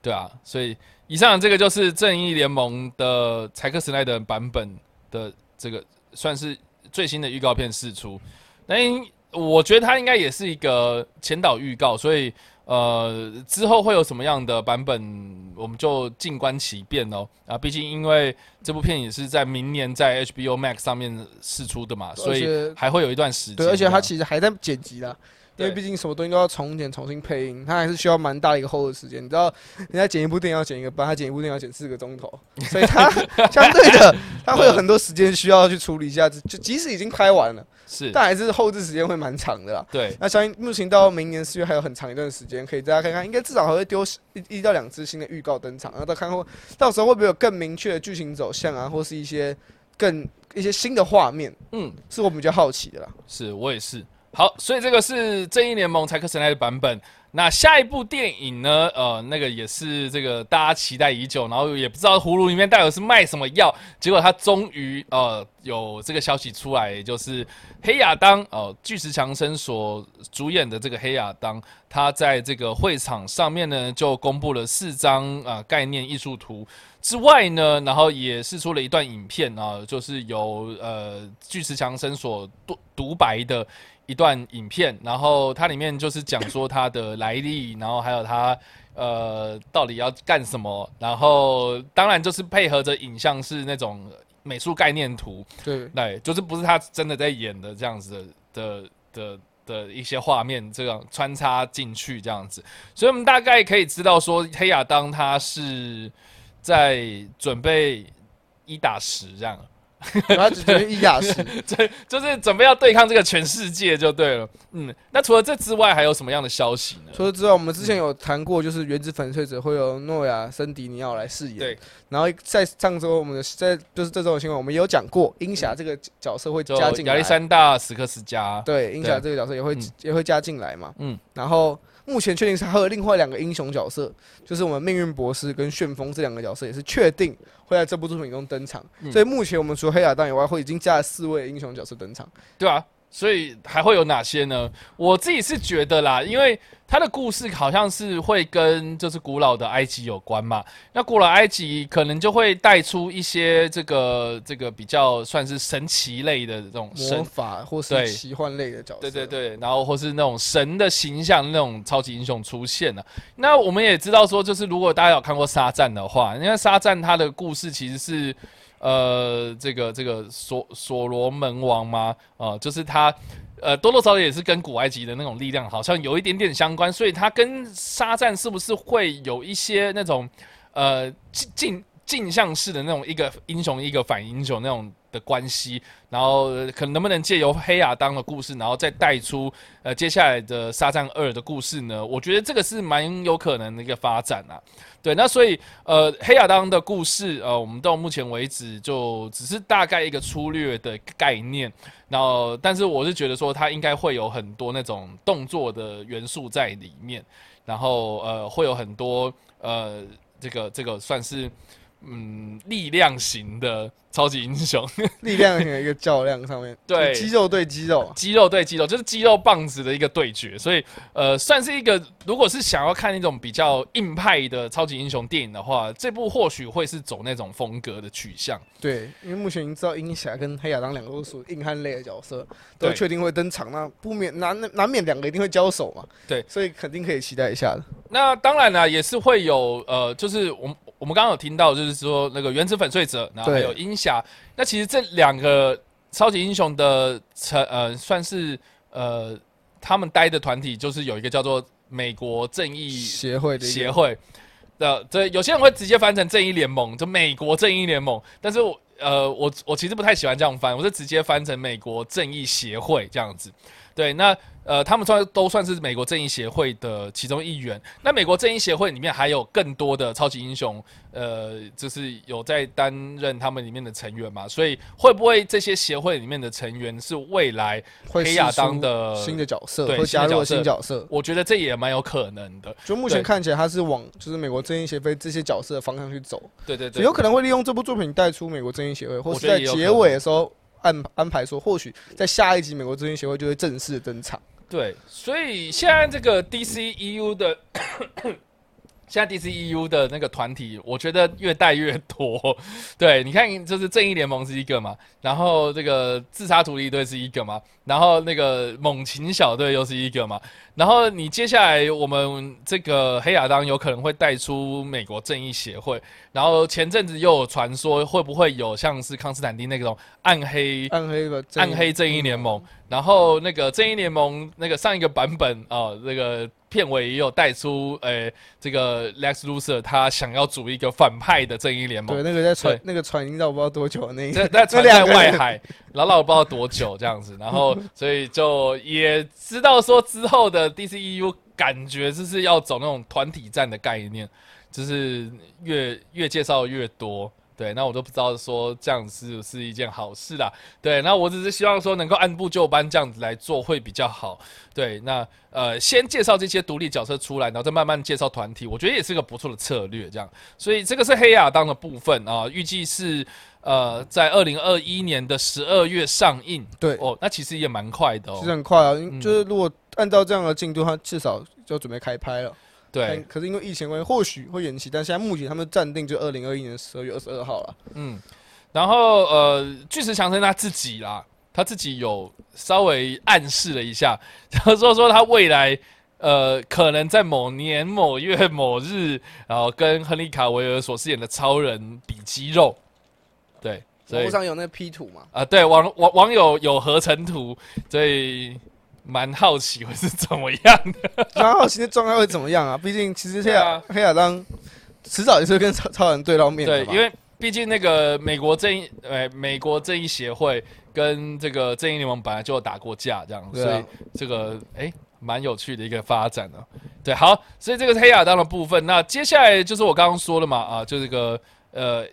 对啊。所以以上这个就是正义联盟的柴克斯奈德版本的这个算是最新的预告片释出。那因我觉得它应该也是一个前导预告，所以呃之后会有什么样的版本，我们就静观其变哦。啊，毕竟因为这部片也是在明年在 HBO Max 上面试出的嘛，所以还会有一段时间。对，而且它其实还在剪辑啦。因为毕竟什么东西都要重剪、重新配音，它还是需要蛮大的一个后的时间。你知道，人家剪一部电影要剪一个班，他剪一部电影要剪四个钟头，所以他 相对的，他会有很多时间需要去处理一下。就即使已经拍完了，是，但还是后置时间会蛮长的啦。对，那相信目前到明年四月还有很长一段时间，可以大家看看，应该至少还会丢一一到两支新的预告登场，然后再看后到时候会不会有更明确的剧情走向啊，或是一些更一些新的画面，嗯，是我们比较好奇的啦。是我也是。好，所以这个是正义联盟柴克神奈的版本。那下一部电影呢？呃，那个也是这个大家期待已久，然后也不知道葫芦里面到底是卖什么药，结果他终于呃有这个消息出来，就是黑亚当呃巨石强森所主演的这个黑亚当，他在这个会场上面呢就公布了四张啊、概念艺术图。之外呢，然后也是出了一段影片啊，就是由呃巨石强森所独独白的一段影片，然后它里面就是讲说它的来历，然后还有它呃到底要干什么，然后当然就是配合着影像是那种美术概念图，对，对，就是不是他真的在演的这样子的的的的一些画面，这样穿插进去这样子，所以我们大概可以知道说，黑亚当他是在准备一打十这样，他只觉得一亚是，这就是准备要对抗这个全世界就对了。嗯，那除了这之外，还有什么样的消息呢？除了之外，我们之前有谈过，就是《原子粉碎者》会由诺亚·森迪尼奥来饰演。对，然后在上周我们的在就是这周的新闻，我们也有讲过，鹰侠这个角色会加进来。亚历山大·史克斯加，对，鹰侠这个角色也会、嗯也会加进来嘛。嗯，然后目前确定是还有另外两个英雄角色，就是我们命运博士跟旋风这两个角色也是确定会在这部作品中登场。嗯所以目前我们除了黑亚当以外，会已经加了四位英雄角色登场。对啊，所以还会有哪些呢？我自己是觉得啦，因为他的故事好像是会跟就是古老的埃及有关嘛。那古老埃及可能就会带出一些这个这个比较算是神奇类的这种魔神，法或对是奇幻类的角色。对对对，然后或是那种神的形象那种超级英雄出现了。那我们也知道说，就是如果大家有看过沙赞的话，因为沙赞他的故事其实是。呃，这个这个所所罗门王吗？呃，就是他，呃，多多少少也是跟古埃及的那种力量好像有一点点相关，所以他跟沙赞是不是会有一些那种呃镜镜镜像式的那种一个英雄一个反英雄那种的关系？然后可能能不能借由黑亚当的故事，然后再带出呃接下来的沙赞二的故事呢？我觉得这个是蛮有可能的一个发展啊。对，那所以呃，黑亚当的故事，呃，我们到目前为止就只是大概一个粗略的概念，然后但是我是觉得说它应该会有很多那种动作的元素在里面，然后呃，会有很多呃，这个这个算是嗯力量型的超级英雄，力量型的一个较量上面，对。肌肉对肌肉，肌肉对肌肉，就是肌肉棒子的一个对决，所以呃，算是一个，如果是想要看那种比较硬派的超级英雄电影的话，这部或许会是走那种风格的取向。对，因为目前已经知道鹰侠跟黑亚当两个都属于硬汉类的角色，都确定会登场，那不免难难免两个一定会交手嘛。对，所以肯定可以期待一下的。那当然了，也是会有呃，就是我们我们刚刚有听到，就是说那个原子粉碎者，然后还有鹰侠，那其实这两个超级英雄的成呃，算是呃，他们待的团体就是有一个叫做美国正义协会的协会的，这有些人会直接翻成正义联盟，就美国正义联盟，但是我呃，我我其实不太喜欢这样翻，我是直接翻成美国正义协会这样子。对，那呃，他们算都算是美国正义协会的其中一员。那美国正义协会里面还有更多的超级英雄，呃，就是有在担任他们里面的成员嘛。所以会不会这些协会里面的成员是未来会黑亚当的新的角色，对会加入新的新角色。我觉得这也蛮有可能的。就目前看起来，他是往就是美国正义协会这些角色的方向去走，对对对，有可能会利用这部作品带出美国正义协会，或是在结尾的时候安安排说，或许在下一集美国咨询协会就会正式登场。对，所以现在这个 DCEU 的，现在 DCEU 的那个团体，我觉得越带越多。对，你看，就是正义联盟是一个嘛，然后这个自杀突击队是一个嘛，然后那个猛禽小队又是一个嘛，然后你接下来我们这个黑亚当有可能会带出美国正义协会，然后前阵子又有传说会不会有像是康斯坦丁那种暗黑暗黑的暗黑正义联盟，然后那个正义联盟那个上一个版本啊、那个片尾也有带出，呃，这个 Lex Luthor 他想要组一个反派的正义联盟。对，，那个在传那个传已经到不知道多久的那在个，在船在那两个人外海，牢牢不知道多久这样子，然后所以就也知道说之后的 DCEU 感觉就是要走那种团体战的概念，就是越越介绍越多。对，那我都不知道说这样是不是一件好事啦。对，那我只是希望说能够按部就班这样子来做会比较好。对，那呃，先介绍这些独立角色出来，然后再慢慢介绍团体，我觉得也是个不错的策略。这样，所以这个是黑亚当的部分啊，预计是呃在二零二一年的十二月上映。对，哦，那其实也蛮快的哦其实哦。很快啊，嗯就是如果按照这样的进度，它至少就准备开拍了。对，可是因为疫情关系，或许会延期，但现在目前他们暂定就二零二一年十二月二十二号了。嗯，然后呃，巨石强森他自己啦，他自己有稍微暗示了一下，他说说他未来呃可能在某年某月某日，然后跟亨利卡维尔所饰演的超人比肌肉，对，所以网络上有那个 P 图嘛，啊、对网网网友有合成图，所以蛮好奇会是怎么样的。蛮好奇的状态会怎么样啊？毕竟其实黑亚、啊黑亚当迟早也是会跟超超人对到面的对，因为毕竟那个美国正义，呃，美国正义协会跟这个正义联盟本来就有打过架，这样，所以这个哎，蛮、有趣的一个发展啊、对，好，所以这个是黑亚当的部分。那接下来就是我刚刚说的嘛，啊，就这个呃，哎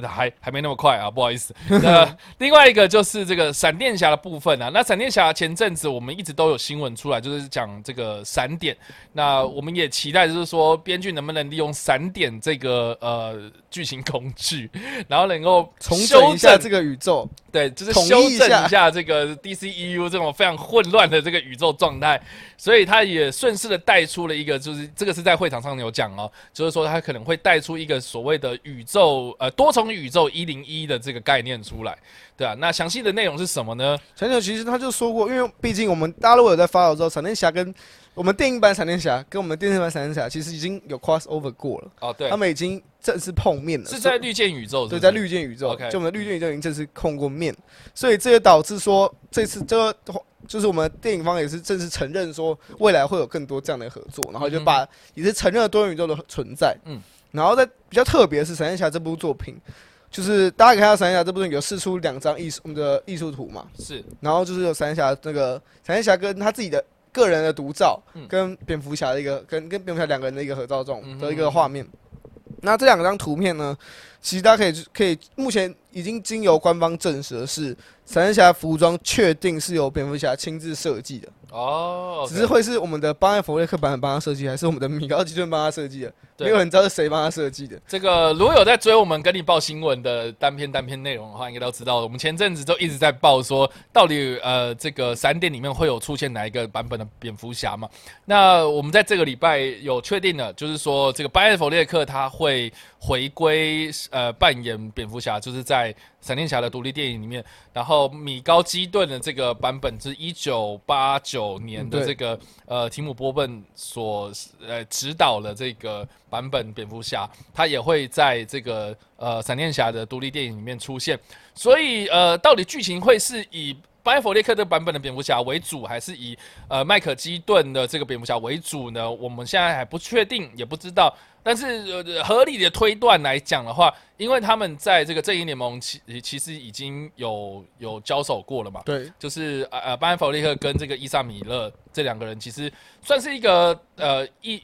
呃还还没那么快啊，不好意思。那另外一个就是这个闪电侠的部分啊。那闪电侠前阵子我们一直都有新闻出来，就是讲这个闪点。那我们也期待，就是说编剧能不能利用闪点这个呃剧情工具，然后能够重修整一下这个宇宙，对，就是修正一下一下这个 DCEU 这种非常混乱的这个宇宙状态，所以他也顺势的带出了一个，就是这个是在会场上有讲哦，就是说他可能会带出一个所谓的宇宙呃多重宇宙一零一的这个概念出来，对啊，那详细的内容是什么呢？陈九其实他就说过，因为毕竟我们大家如果有在发了之后，闪电侠跟我们电影版闪电侠跟我们电视版闪电侠其实已经有 cross over 过了，哦，对。他，们已经正式碰面了，是在绿箭宇宙对，在绿箭宇宙就我们的绿箭宇宙已经正式碰过面，所以这也导致说这次这个就是我们电影方也是正式承认说未来会有更多这样的合作，然后就把也是承认了多元宇宙的存在。嗯嗯，然后在比较特别的是闪电侠这部作品，就是大家可以看到闪电侠这部作品有试出两张艺术我们的艺术图嘛，是。然后就是有闪电侠那个闪电侠跟他自己的个人的独照，嗯跟蝙蝠侠的一个跟跟蝙蝠侠两个人的一个合照这种嗯哼的一个画面。那这两张图片呢，其实大家可以可以目前已经经由官方证实的是，闪电侠服装确定是由蝙蝠侠亲自设计的，哦，只是会是我们的巴恩弗瑞克版本帮他设计，还是我们的米高基顿帮他设计的，对没有人知道是谁帮他设计的。这个如果有在追我们跟你报新闻的单篇单篇内容的话，应该都知道，我们前阵子就一直在报说，到底呃这个闪电里面会有出现哪一个版本的蝙蝠侠嘛？那我们在这个礼拜有确定了，就是说这个班艾弗列克他会回归呃扮演蝙蝠侠，就是在闪电侠的独立电影里面。然后米高基顿的这个版本是一九八九年的这个呃提姆波顿所呃指导的这个版本蝙蝠侠，他也会在这个呃闪电侠的独立电影里面出现。所以呃，到底剧情会是以班艾弗列克的版本的蝙蝠侠为主，还是以呃麦克基顿的这个蝙蝠侠为主呢？我们现在还不确定，也不知道。但是、呃、合理的推断来讲的话，因为他们在这个正义联盟其其实已经有有交手过了嘛，对，就是呃呃班艾弗利克跟这个伊萨米勒这两个人，其实算是一个呃一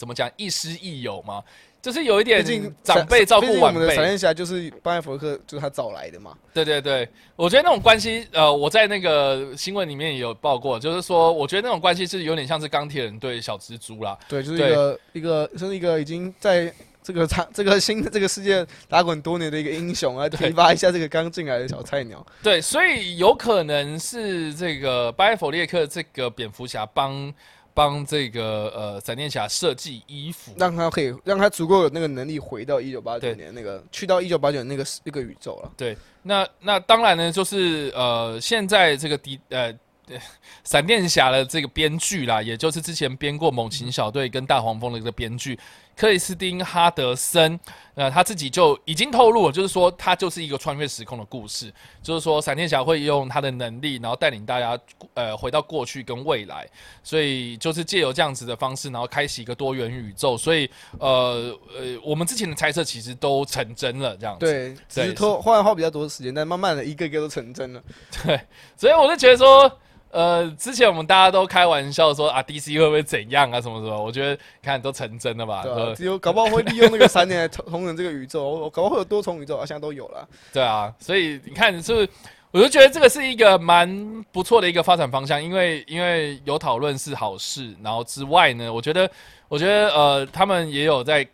怎么讲亦师亦友嘛，就是有一点毕竟长辈照毕顾晚辈我们的闪辈，电侠就是巴恩弗雷克，就是他找来的嘛。对对对，我觉得那种关系，呃，我在那个新闻里面也有报过，就是说，我觉得那种关系是有点像是钢铁人对小蜘蛛啦，对，就是一个一个是一个已经在这个场这个新的这个世界打滚多年的一个英雄，来对提拔一下这个刚进来的小菜鸟。对，所以有可能是这个巴耶弗列克这个蝙蝠侠帮帮这个呃闪电侠设计衣服，让他可以让他足够有那个能力回到一九八九年那个去到一九八九年那个那个宇宙了。对，那那当然呢，就是呃，现在这个迪呃。呃 闪电侠的这个编剧啦，也就是之前编过《猛禽小队》跟《大黄蜂》的一个编剧克里斯汀·哈德森，呃，他自己就已经透露了，就是说他就是一个穿越时空的故事，就是说闪电侠会用他的能力，然后带领大家呃回到过去跟未来，所以就是借由这样子的方式，然后开启一个多元宇宙，所以呃呃，我们之前的猜测其实都成真了，这样子。对，只是拖后来花比较多的时间，但慢慢的一个一个都成真了。对所以我就觉得说，呃，之前我们大家都开玩笑说啊，DC 会不会怎样啊，什么什么？我觉得看都成真了吧，对啊，只有搞不好会利用那个三年来 同同人这个宇宙，我搞不好会有多重宇宙啊，现在都有了。对啊，所以你看是不是？我就觉得这个是一个蛮不错的一个发展方向，因为因为有讨论是好事，然后之外呢，我觉得我觉得呃，他们也有在，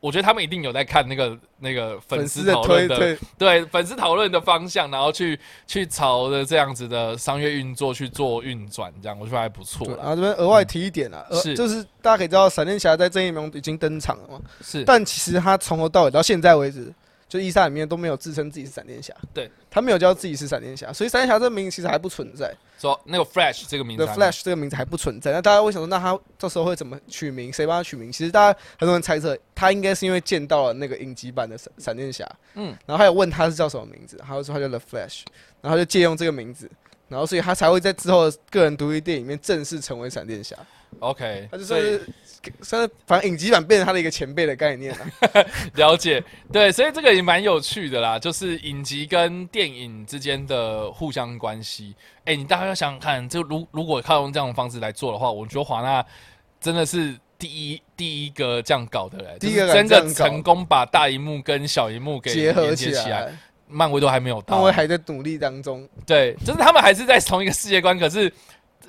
我觉得他们一定有在看那个那个粉丝的讨论的对粉丝讨论的方向，然后去去朝着这样子的商业运作去做运转，这样我觉得还不错对，然。后这边额外提一点啊，呃是。就是大家可以知道，闪电侠在正义联盟已经登场了嘛，是，但其实他从头到尾到现在为止，就伊莎里面都没有自称自己是闪电侠，对他没有叫自己是闪电侠，所以闪电侠这个名字其实还不存在说那个 Flash 这个名字，The Flash 这个名字还不存在。那大家会想说，那他到时候会怎么取名？谁帮他取名？其实大家很多人猜测，他应该是因为见到了那个影集版的闪闪电侠，嗯然后还有问他是叫什么名字，他就说他叫 The Flash，然后就借用这个名字。然后，所以他才会在之后的个人独立电影里面正式成为闪电侠。OK，他就是算是反正影集版变成他的一个前辈的概念啊。了解，对，所以这个也蛮有趣的啦，就是影集跟电影之间的互相关系。哎，你大家要想想看，就如如果靠用这样的方式来做的话，我觉得华纳真的是第一第一个这样搞的嘞，第一个就是真的成功把大荧幕跟小荧幕给结合起连接起来，来，漫威都还没有到漫威。还在努力当中。对，就是他们还是在同一个世界观，可是。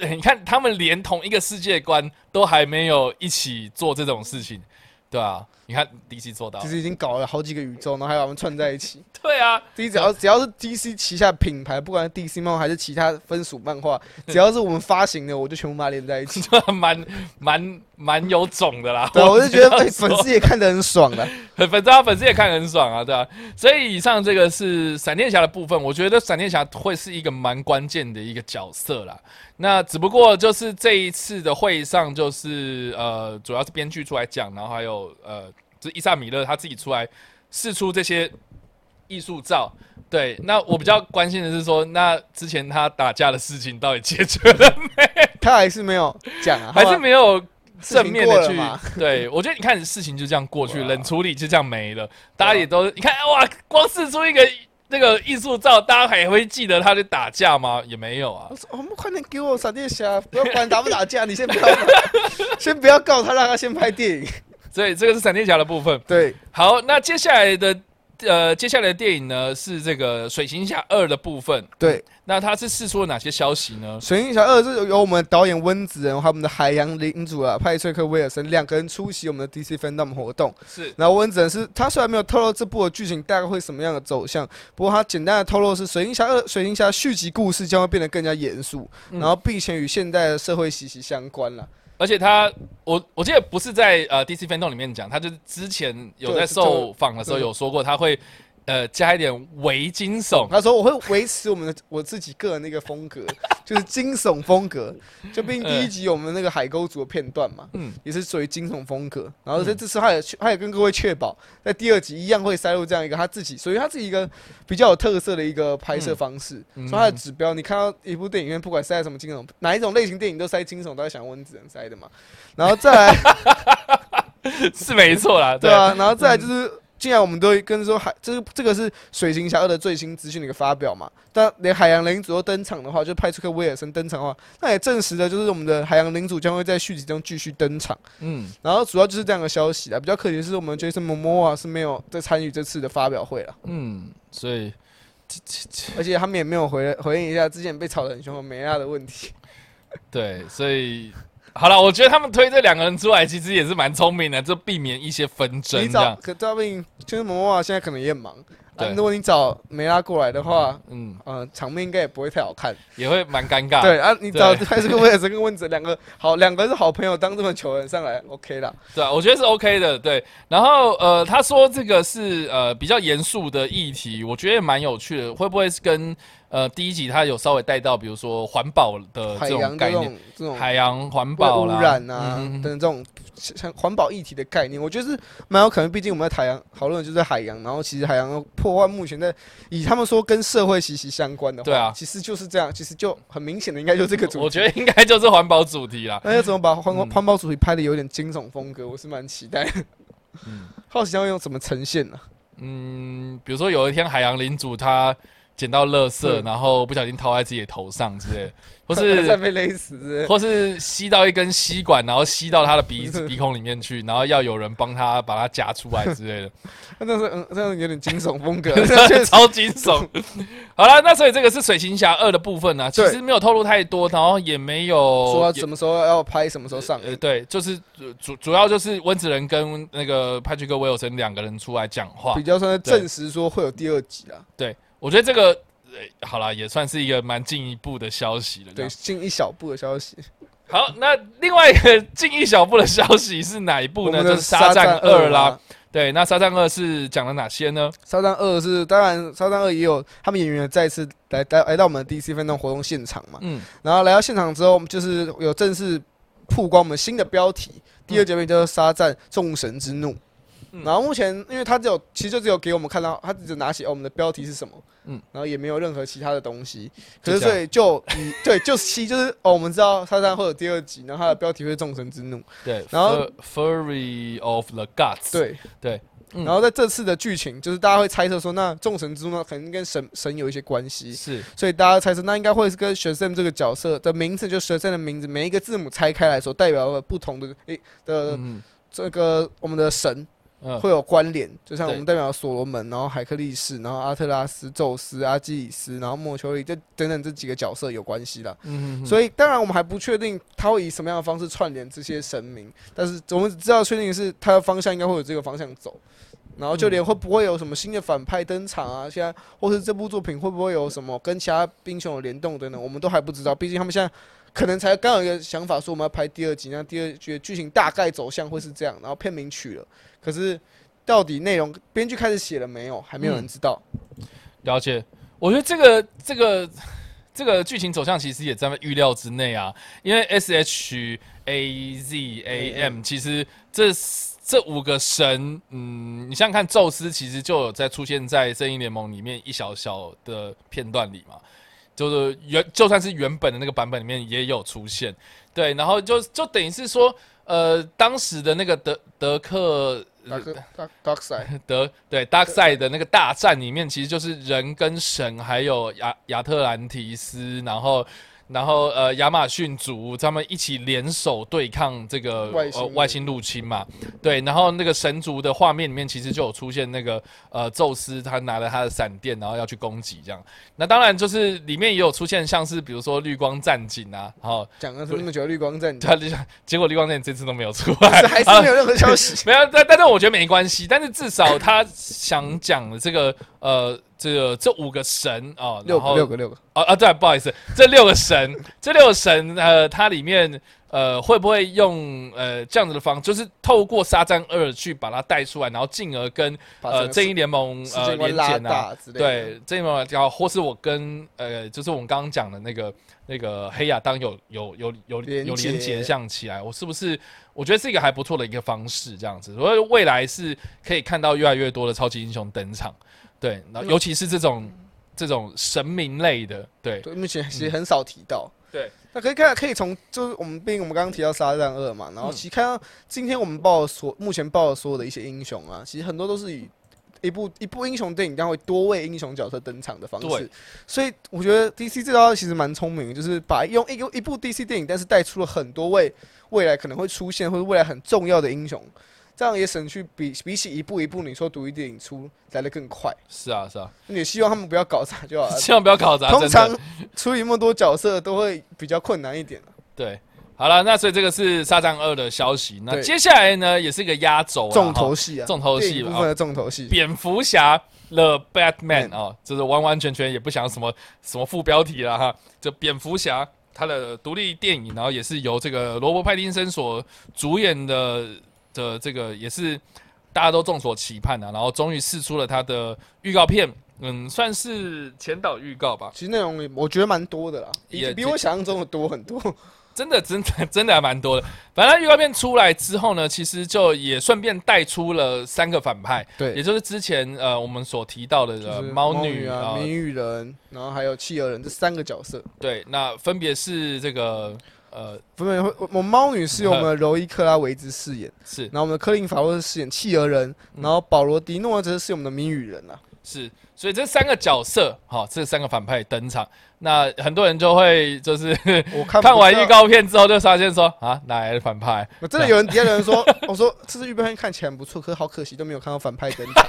呃你看，他们连同一个世界观都还没有一起做这种事情，对啊，你看 DC 做到其，实已经搞了好几个宇宙，然后还把它们串在一起。对啊，D 只要只要是 DC 旗下品牌，不管是 DC 漫画还是其他分属漫画，只要是我们发行的，我就全部把它连在一起。蛮蛮蛮有种的啦。对啊，我就觉得粉丝也看得很爽的。粉丝啊，粉丝也看得很爽啊，对啊。所以以上这个是闪电侠的部分，我觉得闪电侠会是一个蛮关键的一个角色啦。那只不过就是这一次的会议上，就是呃，主要是编剧出来讲，然后还有呃，就是伊萨米勒他自己出来试出这些艺术照。对，那我比较关心的是说，那之前他打架的事情到底解决了没？他还是没有讲啊，还是没有正面的去？对我觉得你看事情就这样过去，冷处理就这样没了，大家也都你看哇，光试出一个那个艺术照，大家还会记得他在打架吗？也没有啊我。说我们快点给我闪电侠，不要管打不打架，你先不要，先不要告他，让他先拍电影。所以这个是闪电侠的部分。对，好，那接下来的呃，接下来的电影呢是这个水行侠二的部分。对，那他是试出了哪些消息呢？《水行侠二》是由我们导演温子仁，还有我们的海洋领主啊，派翠克威尔森两个人出席我们的 DC Fandom 活动。是然后温子仁是他虽然没有透露这部的剧情大概会什么样的走向，不过他简单的透露是《水行侠二》水行侠续集故事将会变得更加严肃，嗯然后并且与现代的社会息息相关了。而且他，我我记得不是在呃 DC Fandom 里面讲，他就是之前有在受访的时候有说过，他会呃加一点微惊悚。他说我会维持我们的 我自己个人的一个风格，就是惊悚风格。就毕竟第一集我们那个海沟族的片段嘛，嗯也是属于惊悚风格。然后在这次他也他也跟各位确保，在第二集一样会塞入这样一个他自己属于他自己一个比较有特色的一个拍摄方式。嗯所以他的指标，你看到一部电影院，不管塞什么惊悚，哪一种类型电影都塞惊悚，都在想温子仁塞的嘛。然后再来，是没错啦，对啊，然后再来就是，既然我们都跟说海，这个这个是《水行侠二》的最新资讯的一个发表嘛，但连海洋领主都登场的话，就派出个威尔森登场的话，那也证实了就是我们的海洋领主将会在续集中继续登场。嗯，然后主要就是这样的消息啊，比较可惜的是我们 Jason Momoa 是没有在参与这次的发表会了，嗯，所以而且他们也没有回回应一下之前被炒得很凶的梅亚的问题。对，所以好了，我觉得他们推这两个人出来，其实也是蛮聪明的，就避免一些纷争你找这样。可大病 Jason Momoa 现在可能也很忙，啊，如果你找梅拉过来的话，嗯，呃，场面应该也不会太好看。也会蛮尴尬。对啊，你找对 还是跟威尔森跟温子两个好，两个是好朋友，当这么球员上来，OK 啦。对啊，我觉得是 OK 的。对，然后呃，他说这个是呃比较严肃的议题，我觉得也蛮有趣的。会不会是跟呃第一集他有稍微带到，比如说环保的海这种概念，洋这种这种海洋环保啦污染啊嗯等这种像环保议题的概念，我觉得是蛮有可能。毕竟我们在海洋讨论的就是海洋，然后其实海洋的破坏目前在以他们说跟社会息息相关的话，对啊其实就是这样，其实就很明显的应该就是这个主题。我觉得应该就是环保主题啦。那要怎么把环嗯环保主题拍的有点惊悚风格，我是蛮期待的。嗯 好奇要用怎么呈现呢、嗯，比如说有一天海洋领主他捡到垃圾，嗯然后不小心掏在自己的头上之类的，或是被勒死或是吸到一根吸管，然后吸到他的鼻子 鼻孔里面去，然后要有人帮他把它夹出来之类的。那但是嗯，这样有点惊悚风格，超惊悚。好了，那所以这个是水行侠二的部分呢、其对实没有透露太多，然后也没有也说什么时候要拍，什么时候上呃，对，就是主主主要就是温子仁跟那个派去克威尔森两个人出来讲话比。较算是证实说会有第二集啊。对我觉得这个、呃、好了，也算是一个蛮进一步的消息了。对，进一小步的消息。好，那另外一个进一小步的消息是哪一部呢？就是沙战二啦。嘛。对，那沙战二是讲了哪些呢？沙战二是当然，沙战二也有他们演员再次来来来到我们的 DC 分动活动现场嘛。嗯，然后来到现场之后，就是有正式曝光我们新的标题，第二节目叫做《沙战众神之怒》。嗯然后目前，因为他只有其实就只有给我们看到，他只拿起哦我们的标题是什么，嗯，然后也没有任何其他的东西。可是所以就以对，就是其就是哦，我们知道沙赞会有第二集，然后它的标题会是众神之怒。对，然后 Fur- Furry of the Gods。对，对然后在这次的剧情，就是大家会猜测说，那众神之怒呢，可能跟神神有一些关系，是。所以大家猜测那应该会是跟 Shazam 这个角色的名字，就 Shazam 的名字，每一个字母拆开来所代表了不同的诶的嗯。这个我们的神嗯会有关联，就像我们代表所罗门，然后海克力士，然后阿特拉斯、宙斯、阿基里斯，然后莫丘利，这等等这几个角色有关系啦。嗯，所以当然我们还不确定他会以什么样的方式串联这些神明，但是我们只知道确定是他的方向应该会有这个方向走。然后就连会不会有什么新的反派登场啊，现在或是这部作品会不会有什么跟其他英雄有联动等等，我们都还不知道。毕竟他们现在可能才刚有一个想法，说我们要拍第二集，那第二集的剧情大概走向会是这样，然后片名取了，可是到底内容编剧开始写了没有，还没有人知道。了解。我觉得这个这个这个剧情走向其实也在预料之内啊，因为 S H A Z A M 其实这这五个神，嗯，你想想看，宙斯其实就有在出现在正义联盟里面一小小的片段里嘛，就是原就算是原本的那个版本里面也有出现，对，然后就就等于是说，呃，当时的那个德德克大哥大 Dark Side，德对 Dark Side 的那个大战里面，其实就是人跟神，还有亚亚特兰提斯，然后然后呃亚马逊族他们一起联手对抗这个外星呃外星入侵嘛，对，然后那个神族的画面里面其实就有出现那个呃宙斯他拿了他的闪电，然后要去攻击这样。那当然就是里面也有出现像是比如说绿光战警啊，然后讲了这么久的绿光战，他 结果绿光战警这次都没有出来，还是没有任何消息。没有，但但是我觉得没关系。但是至少他想讲的这个呃，这个这五个神哦，六个六个六个，啊啊，对，不好意思，这六个神，这六个神呃，它里面呃会不会用呃这样子的方，就是透过沙赞二去把它带出来，然后进而跟呃正义联盟世呃连接啊？大之类。对，正义联盟然后或是我跟呃，就是我们刚刚讲的那个那个黑亚当有有有有有连接像起来，我是不是？我觉得是一个还不错的一个方式，这样子，所以未来是可以看到越来越多的超级英雄登场，对，然后尤其是这种这种神明类的，对。对，目前其实很少提到。对，那可以看，可以从就是我们，毕竟我们刚刚提到《沙赞二》嘛，然后嗯。其实看到今天我们报的所目前报的所有的一些英雄啊，其实很多都是以一部一部英雄电影将会多位英雄角色登场的方对。式，所以我觉得 DC 这招其实蛮聪明，就是把用一个一部 DC 电影，但是带出了很多位未来可能会出现或者未来很重要的英雄，这样也省去比比起一步一步你说独立电影出来的更快。是啊是啊，你也希望他们不要搞砸就好了。千万不要搞砸，通常处理那么多角色都会比较困难一点。对。好了，那所以这个是《沙赞二》的消息。那接下来呢，也是一个压轴啊，重头哈戏啊，重头戏啊电影部分的重头戏。蝙蝠侠 The Batman 啊哦，就是完完全全也不想什么什么副标题了哈，就蝙蝠侠他的独立电影，然后也是由这个罗伯·派丁森所主演的的这个也是大家都众所期盼的、然后终于试出了他的预告片，嗯，算是前导预告吧，其实内容我觉得蛮多的啦，也比比我想象中的多很多。真的真的真的还蛮多的。反正预告片出来之后呢，其实就也顺便带出了三个反派，对也，就是之前呃我们所提到的呃就是猫女啊、呃谜语人，然后还有企鹅人这三个角色。对，那分别是这个呃不是会，我猫女是由我们的柔伊克拉维兹饰演，是然后我们的科林法洛是饰演企鹅人，嗯然后保罗迪诺则是我们的谜语人啊。是，所以这三个角色哈，这三个反派登场，那很多人就会就是 我看 看完预，告片之后就发现说啊，哪来的反派？我真的有人底下有人说，我说这次预告片看起来很不错，可是好可惜都没有看到反派登场。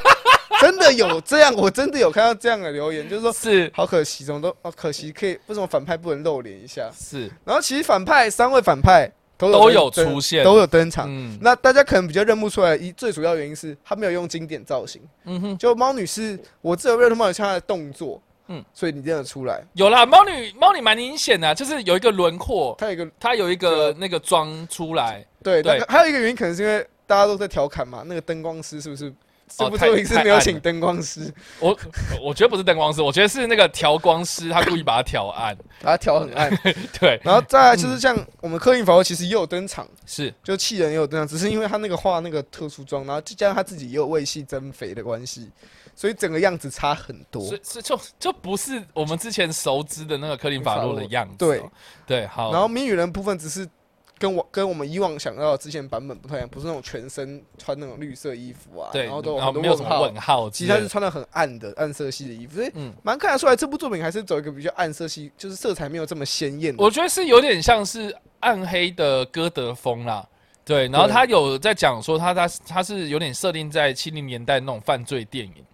真的有这样，我真的有看到这样的留言，就是说是好可惜，怎么都哦可惜，可以为什么反派不能露脸一下？是，然后其实反派三位反派都有都有出现都有登场。嗯那大家可能比较认不出来，一最主要原因是他没有用经典造型。嗯哼，就猫女士我只有认出猫女士她的动作，嗯嗯，所以你认得出来。有啦，猫女猫女蛮明显的啊，就是有一个轮廓，她有一个它有一个那个妆出来，对，对还有一个原因可能是因为大家都在调侃嘛，那个灯光师是不是？这部太作品是没有请灯光师，我我觉得不是灯光师，我觉得是那个调光师，他故意把它调暗，把它调很暗。对，然后再来就是像我们科林法洛其实也有登场，是。就气人也有登场，只是因为他那个画那个特殊妆，然后再加上他自己也有为戏增肥的关系，所以整个样子差很多所。以是就就不是我们之前熟知的那个科林法洛的样子、哦。对。对，好，然后谜语人部分只是跟我跟我们以往想到的之前版本不太一样，不是那种全身穿那种绿色衣服啊，对，然后都有很多然后没有什么问号。问号其，实他是穿的很暗的暗色系的衣服，所以嗯蛮看得出来这部作品还是走一个比较暗色系，就是色彩没有这么鲜艳。我觉得是有点像是暗黑的歌德风啦。对，然后他有在讲说他他他是有点设定在七零年代那种犯罪电影，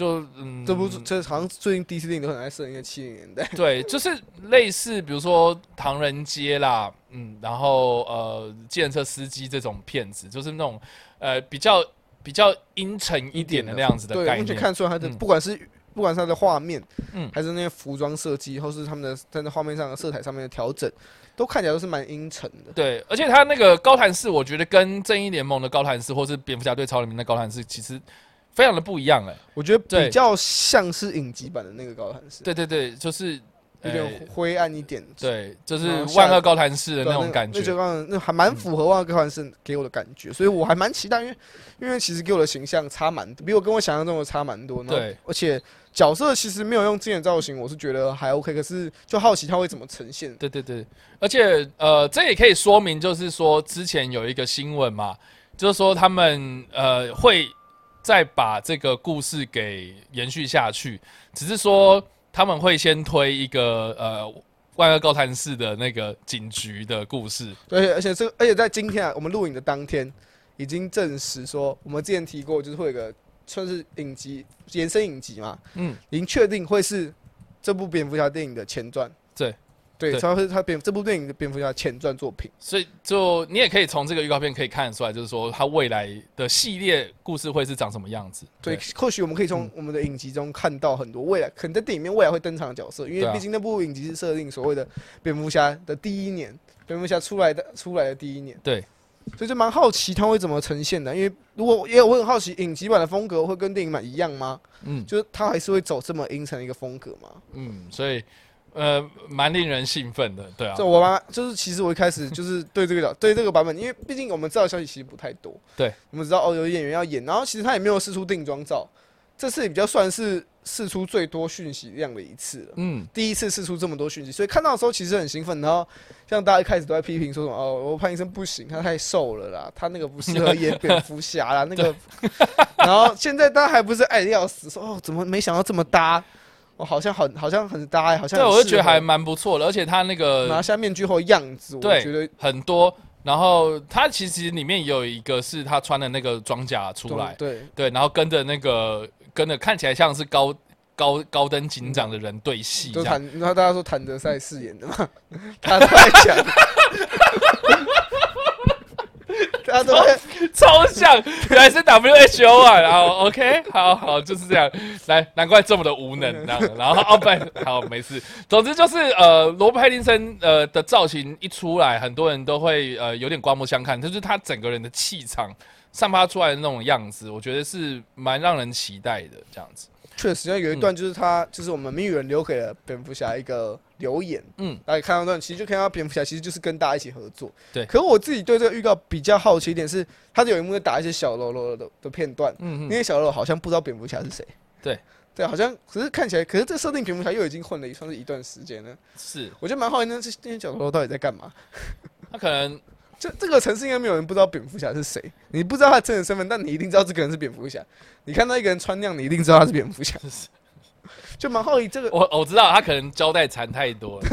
就嗯，这部这好像最近 DC 电影都很爱设定在七零年代。对，就是类似比如说唐人街啦，嗯，然后呃，计程车司机这种片子，就是那种呃比较比较阴沉一点的那样子的对，概完全念。看出来他的嗯不管是不管是他的画面，嗯还是那些服装设计，或是他们的在那画面上的色彩上面的调整，都看起来都是蛮阴沉的。对，而且他那个高谭市，我觉得跟正义联盟的高谭市，或是蝙蝠侠对超人民的高谭市，其实非常的不一样哎。我觉得比较像是影集版的那个高谭市，对对对，就是有呃点灰暗一点。对，就是万恶高谭市的那种感那就觉。刚那还蛮符合万恶高谭市给我的感觉，所以我还蛮期待，因为因为其实给我的形象差蛮，比我跟我想象中的差蛮多。对，而且角色其实没有用经典造型，我是觉得还 OK，可是就好奇他会怎么呈现。对对对，而且呃，这也可以说明，就是说之前有一个新闻嘛，就是说他们呃会再把这个故事给延续下去，只是说他们会先推一个呃万恶高谭市的那个警局的故事。对，而且这个，而且在今天啊，我们录影的当天，已经证实说，我们之前提过，就是会有个算是影集延伸影集嘛，嗯，已经确定会是这部蝙蝠侠电影的前传。对，对，对它会是它蝙这部电影的蝙蝠侠前传作品。所以就你也可以从这个预告片可以看得出来，就是说它未来的系列故事会是长什么样子。对，或许我们可以从嗯我们的影集中看到很多未来可能在电影里面未来会登场的角色，因为毕竟那部影集是设定所谓的蝙蝠侠的第一年，蝙蝠侠出来的出来的第一年。对，所以就蛮好奇他会怎么呈现的，因为如果也有我很好奇影集版的风格会跟电影版一样吗？嗯就是他还是会走这么阴沉的一个风格吗？嗯，所以呃蛮令人兴奋的，对啊就，我蛮就是其实我一开始就是对这个角 对这个版本，因为毕竟我们知道的消息其实不太多，对，我们知道哦有演员要演，然后其实他也没有试出定妆照，这次也比较算是试出最多讯息量的一次了。嗯，第一次试出这么多讯息，所以看到的时候其实很兴奋。然后像大家一开始都在批评说什么哦，我潘医生不行，他太瘦了啦，他那个不适合演蝙蝠侠啦，那个。然后现在大家还不是爱的要死，说哦，怎么没想到这么搭？我、好像很好像很搭，好像对，我就觉得还蛮不错的，而且他那个拿下面具后样子，我觉得很多，然后他其实里面有一个是他穿的那个装甲出来，对，对，然后跟着那个跟着看起来像是高高高登警长的人对戏就坦，然后大家说谭德赛饰演的嘛，他太强，超像，原来是 WHO 啊，然后 OK，好好就是这样，来，难怪这么的无能，然后，然后哦不，好没事，总之就是呃，罗伯·派丁森呃的造型一出来，很多人都会呃有点刮目相看，就是他整个人的气场散发出来的那种样子，我觉得是蛮让人期待的，这样子，确实，像有一段就是他，就是我们谜语人留给了蝙蝠侠一个留言，嗯。嗯，大家看到那段，其实就看到蝙蝠侠其实就是跟大家一起合作，对。可是我自己对这个预告比较好奇一点是，他有一幕在打一些小喽啰的的片段，嗯嗯，那些小喽啰好像不知道蝙蝠侠是谁，对，对，好像可是看起来，可是这设定蝙蝠侠又已经混了一算是一段时间了，是。我觉得蛮好奇，那这那些小喽啰到底在干嘛？他可能 这这个城市应该没有人不知道蝙蝠侠是谁，你不知道他真实身份，但你一定知道这个人是蝙蝠侠。你看到一个人穿那样，你一定知道他是蝙蝠侠。就蛮好奇这个，我我知道他可能胶带缠太多了，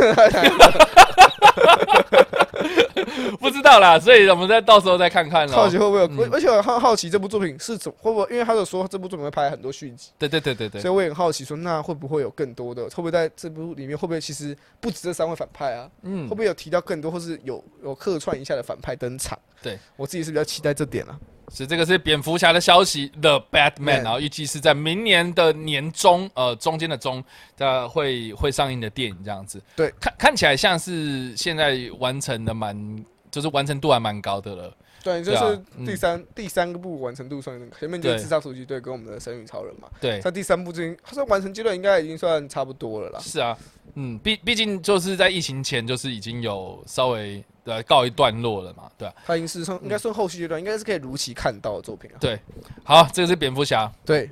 不知道啦，所以我们再到时候再看看了。好奇会不会有，嗯而且我好好奇这部作品是怎会不会，因为他有说这部作品会拍很多续集，对对对对对所以我也很好奇说，那会不会有更多的，会不会在这部里面会不会其实不止这三位反派啊？嗯会不会有提到更多，或是有有客串一下的反派登场？对我自己是比较期待这点啊。是这个是蝙蝠侠的消息，The Batman，然后预计是在明年的年中，呃，中间的中，呃，会会上映的电影这样子。对，看看起来像是现在完成的蛮，就是完成度还蛮高的了。对，这对啊是第三、第三个部完成度算前面就是对自杀突击队跟我们的神与超人嘛，对，在第三部之前，他说完成阶段应该已经算差不多了啦。是啊，嗯，毕毕竟就是在疫情前，就是已经有稍微呃告一段落了嘛，对吧、他已经是算应该算后续阶段，应该是可以如期看到的作品啊。对，好，这个是蝙蝠侠。对，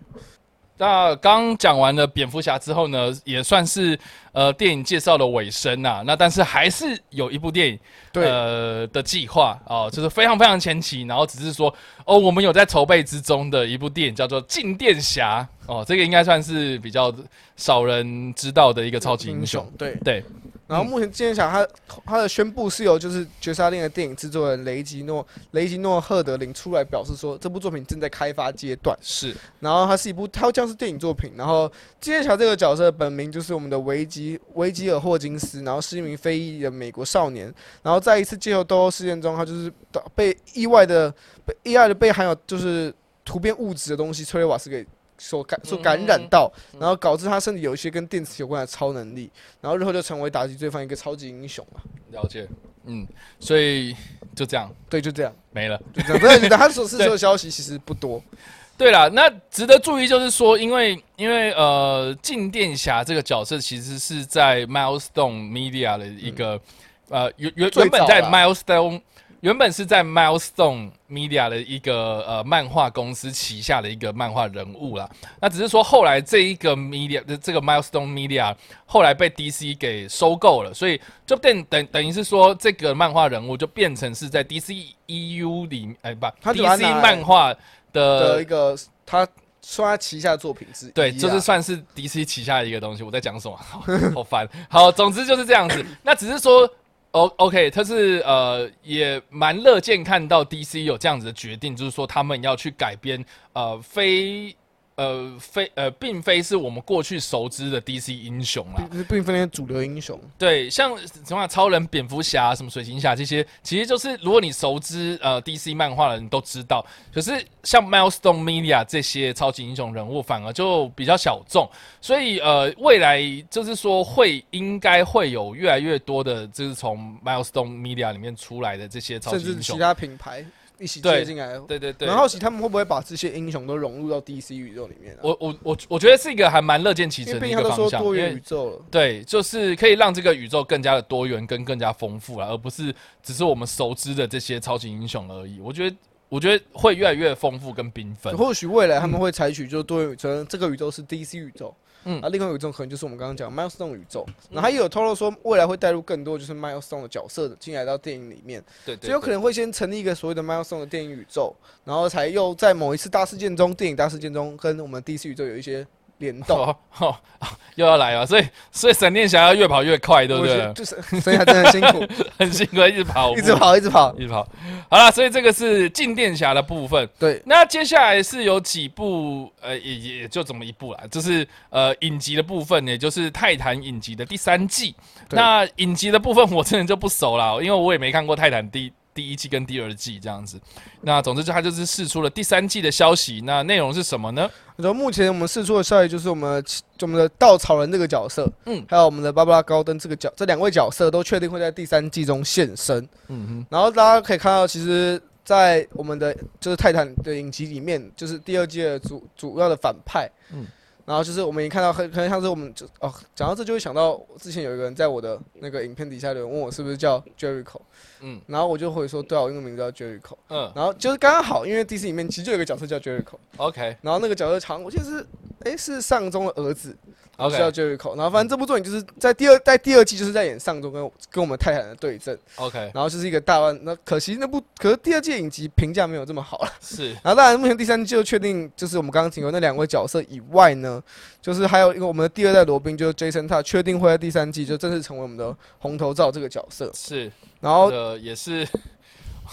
那刚讲完了蝙蝠侠之后呢，也算是呃电影介绍的尾声呐。那但是还是有一部电影对，呃的计划哦，就是非常非常前期，然后只是说哦，我们有在筹备之中的一部电影叫做《静电侠》哦，这个应该算是比较少人知道的一个超级英雄。对。对，然后目前今天想他他的宣布是由就是绝杀令的电影制作人雷吉诺雷吉诺赫德林出来表示说，这部作品正在开发阶段。是然后它是一部，它将是电影作品。然后金剑桥这个角色本名就是我们的维吉维吉尔霍金斯，然后是一名非裔的美国少年。然后在一次街头斗殴事件中，他就是被意外的被意外的被含有就是突变物质的东西催泪瓦斯给所感所感染到，然后导致他身体有一些跟电磁有关的超能力，然后日后就成为打击罪犯一个超级英雄嘛。了解，嗯，所以就这样对，就这样，没了。就这样。不是，他所释出的消息其实不多。对了，那值得注意就是说，因为因为呃，静电侠这个角色其实是在 Milestone Media 的一个、呃原原原本在 Milestone 原本是在 Milestone Media 的一个呃漫画公司旗下的一个漫画人物啦。那只是说后来这一个 Media 的这个 Milestone Media 后来被 DC 给收购了，所以就变等等于是说这个漫画人物就变成是在 DC EU 里哎不他就 DC 漫画的的一个他算他旗下作品之一啊。对，就是算是 DC 旗下的一个东西。我在讲什么？好好烦。好，总之就是这样子。那只是说，O OK，他是呃也蛮乐见看到 DC 有这样子的决定，就是说他们要去改编呃非呃非呃并非是我们过去熟知的 DC 英雄啦。并并非那些主流英雄。对，像什么超人、蝙蝠侠、什么水行侠这些，其实就是如果你熟知呃 DC 漫画的人都知道。可是像 Milestone Media 这些超级英雄人物，反而就比较小众。所以呃，未来就是说会应该会有越来越多的，就是从 Milestone Media 里面出来的这些超级英雄。至其他品牌一起对接进来。对对对，蛮好奇他们会不会把这些英雄都融入到 DC 宇宙里面、啊？我我我我觉得是一个还蛮乐见其成的一个方向，多元宇宙了。对，就是可以让这个宇宙更加的多元跟更加丰富了，而不是只是我们熟知的这些超级英雄而已。我觉得，我觉得会越来越丰富跟缤纷。或许未来他们会采取就是多元宇宙，这个宇宙是 DC 宇宙，嗯。嗯，啊，另外一种可能就是我们刚刚讲 Milestone 宇宙，然后他也有透露说未来会带入更多就是 Milestone 的角色进来到电影里面，所以有可能会先成立一个所谓的 Milestone 的电影宇宙，然后才又在某一次大事件中，电影大事件中跟我们 DC 宇宙有一些联动。哦哦，又要来了，所以所以闪电侠要越跑越快，对不对？就是 所以他真的很辛苦，很辛苦，一直跑，一直，跑，一直跑。一直跑。好了，所以这个是静电侠的部分。对，那接下来是有几部，呃，也也就这么一部啦，就是呃影集的部分，也就是泰坦影集的第三季。那影集的部分我真的就不熟了，因为我也没看过泰坦第第一季跟第二季这样子。那总之就它就是试出了第三季的消息，那内容是什么呢？然后目前我们试出的消息就是我们就我们的稻草人这个角色，嗯嗯，还有我们的芭芭拉高登这个角，这两位角色都确定会在第三季中现身。嗯然后大家可以看到，其实，在我们的就是泰坦的影集里面，就是第二季的主主要的反派，嗯嗯，然后就是我们一看到很可能像是我们就哦，讲到这就会想到之前有一个人在我的那个影片底下留言问我是不是叫 Jericho，嗯。然后我就回说对啊，我英文名字叫 Jericho，嗯。然后就是刚刚好，因为 DC 里面其实就有一个角色叫 Jericho，，OK 然后那个角色长我记得是哎是上中的儿子，是叫 OK Jericho，然后反正这部作品就是在第二在第二季就是在演上周跟跟我们泰坦的对阵。OK，然后就是一个大乱，那可惜那部，可是第二季影集评价没有这么好了。是然后当然，目前第三季就确定，就是我们刚刚提过那两位角色以外呢，就是还有一个我们的第二代罗宾，就是 Jason 他确定会在第三季就正式成为我们的红头罩这个角色。是，然后呃也是。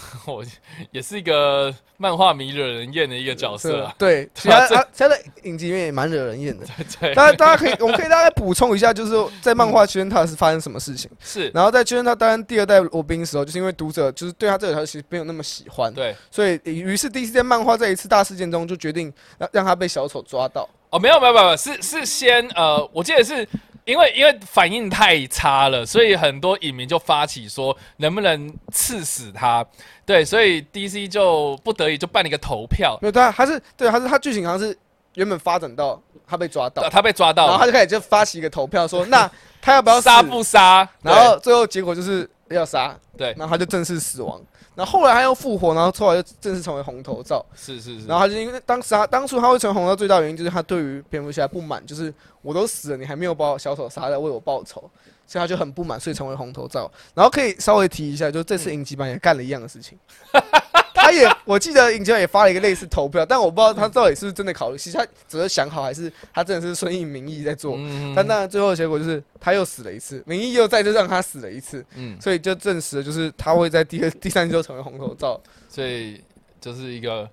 我也是一个漫画迷惹人厌的一个角色啊，对，其他这他他的影集里面也蛮惹人厌的。对，大家大家可以，我们可以大概补充一下，就是在漫画圈他是发生什么事情。是，然后在圈他担任第二代罗宾的时候，就是因为读者就是对他这个角色其实没有那么喜欢，对，所以于是 DC 在漫画这一次大事件中就决定让让他被小丑抓到。哦，没有没有没有，是是先呃，我记得是因为因为反应太差了，所以很多影迷就发起说能不能刺死他，对，所以 DC 就不得已就办了一个投票，没有他，他是对，他是他剧情好像是原本发展到他被抓到，他被抓到，然后他就开始就发起一个投票说，那他要不要杀不杀？然后最后结果就是要杀，对。然后他就正式死亡。然后后来他又复活，然后后来就正式成为红头罩。是是是，然后他就因为当时他当初他会成为红头罩最大的原因就是他对于蝙蝠侠不满，就是我都死了，你还没有把我小丑杀掉为我报仇，所以他就很不满，所以成为红头罩。然后可以稍微提一下，就这次影集版也干了一样的事情。他也，我记得尹正也发了一个类似投票，但我不知道他到底是不是真的考虑，其实他只是想好，还是他真的是顺应民意在做。嗯但那最后的结果就是他又死了一次，民意又再次让他死了一次，嗯，所以就证实了，就是他会在第二、第三季就成为红头罩。所以就是一个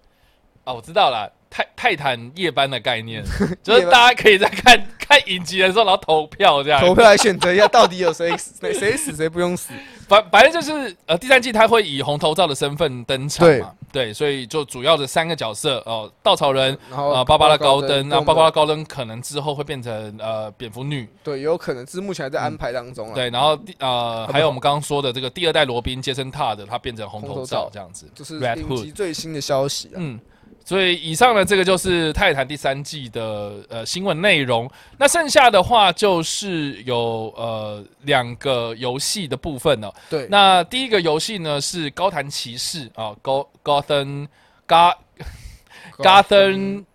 啊，我知道了，泰泰坦夜班的概念，就是大家可以在看 看影集的时候，然后投票这样。投票来选择一下，到底有谁死，谁 谁死，谁不用死。反反正就是呃，第三季他会以红头罩的身份登场嘛，对，所以就主要的三个角色哦，稻草人，然后呃，芭芭拉高登，那芭芭拉拉高登可能之后会变成呃蝙蝠女，对，有可能，是目前还在安排当中啊。，对，然后第呃还有我们刚刚说的这个第二代罗宾杰森塔的，他变成红头罩罩这样子，就是 Hood 集最新的消息啊。嗯，所以以上呢，这个就是《泰坦》第三季的呃新闻内容。那剩下的话就是有呃两个游戏的部分了。对，那第一个游戏呢是高谭骑士啊，高高登 Ga Gotham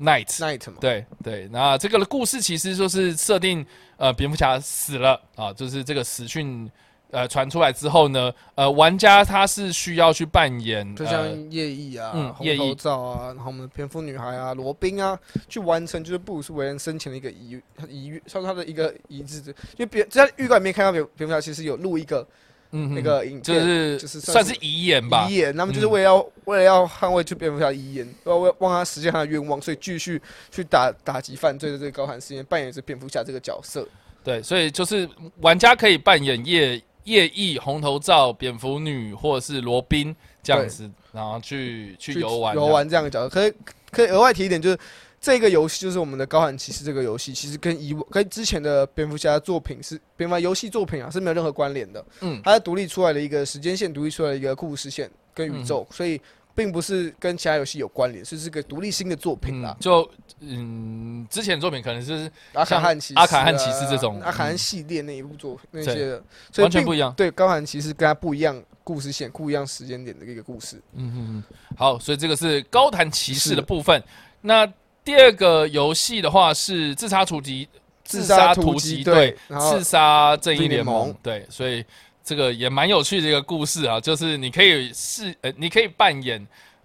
Knight。Night 嘛，对对，那这个的故事其实就是设定呃蝙蝠侠死了啊，就是这个死讯呃传出来之后呢，呃玩家他是需要去扮演就呃像夜翼啊、嗯红头罩啊，然后我们的蝙蝠女孩啊、罗宾啊，去完成就是布鲁斯韦恩生前的一个遗遗，算是他的一个遗志。因为别在预告里面看到蝙蝙蝠侠其实有录一个嗯那个影就，是就是算是遗言吧遗，言，那么就是为了要、为了要捍卫去蝙蝠侠遗言，要为帮他实现他的愿望，所以继续去打打击犯罪的这个高寒事件，扮演着蝙蝠侠这个角色。对，所以就是玩家可以扮演夜夜翼、红头罩、蝙蝠女或者是罗宾这样子，然后去去游玩游玩这样的角色。可以可以额外提一点，就是这个游戏就是我们的高喊骑士这个游戏，其实跟以往跟之前的蝙蝠侠作品是蝙蝠侠游戏作品啊是没有任何关联的。嗯它是独立出来的一个时间线，独立出来的一个故事线跟宇宙，所以并不是跟其他游戏有关联，是这个独立新的作品啦嗯，。就嗯，之前的作品可能是阿卡汉骑阿卡汉骑士这种阿卡汉嗯系列那一部作品那些的，所以完全不一样。对高寒骑士跟他不一样故事线，不一样时间点的一个故事。嗯嗯嗯，好，所以这个是高谭骑士的部分。那第二个游戏的话是自杀突击自杀突突击击队刺杀正义联盟，对，所以这个也蛮有趣的一个故事啊，就是你可以是呃，你可以扮演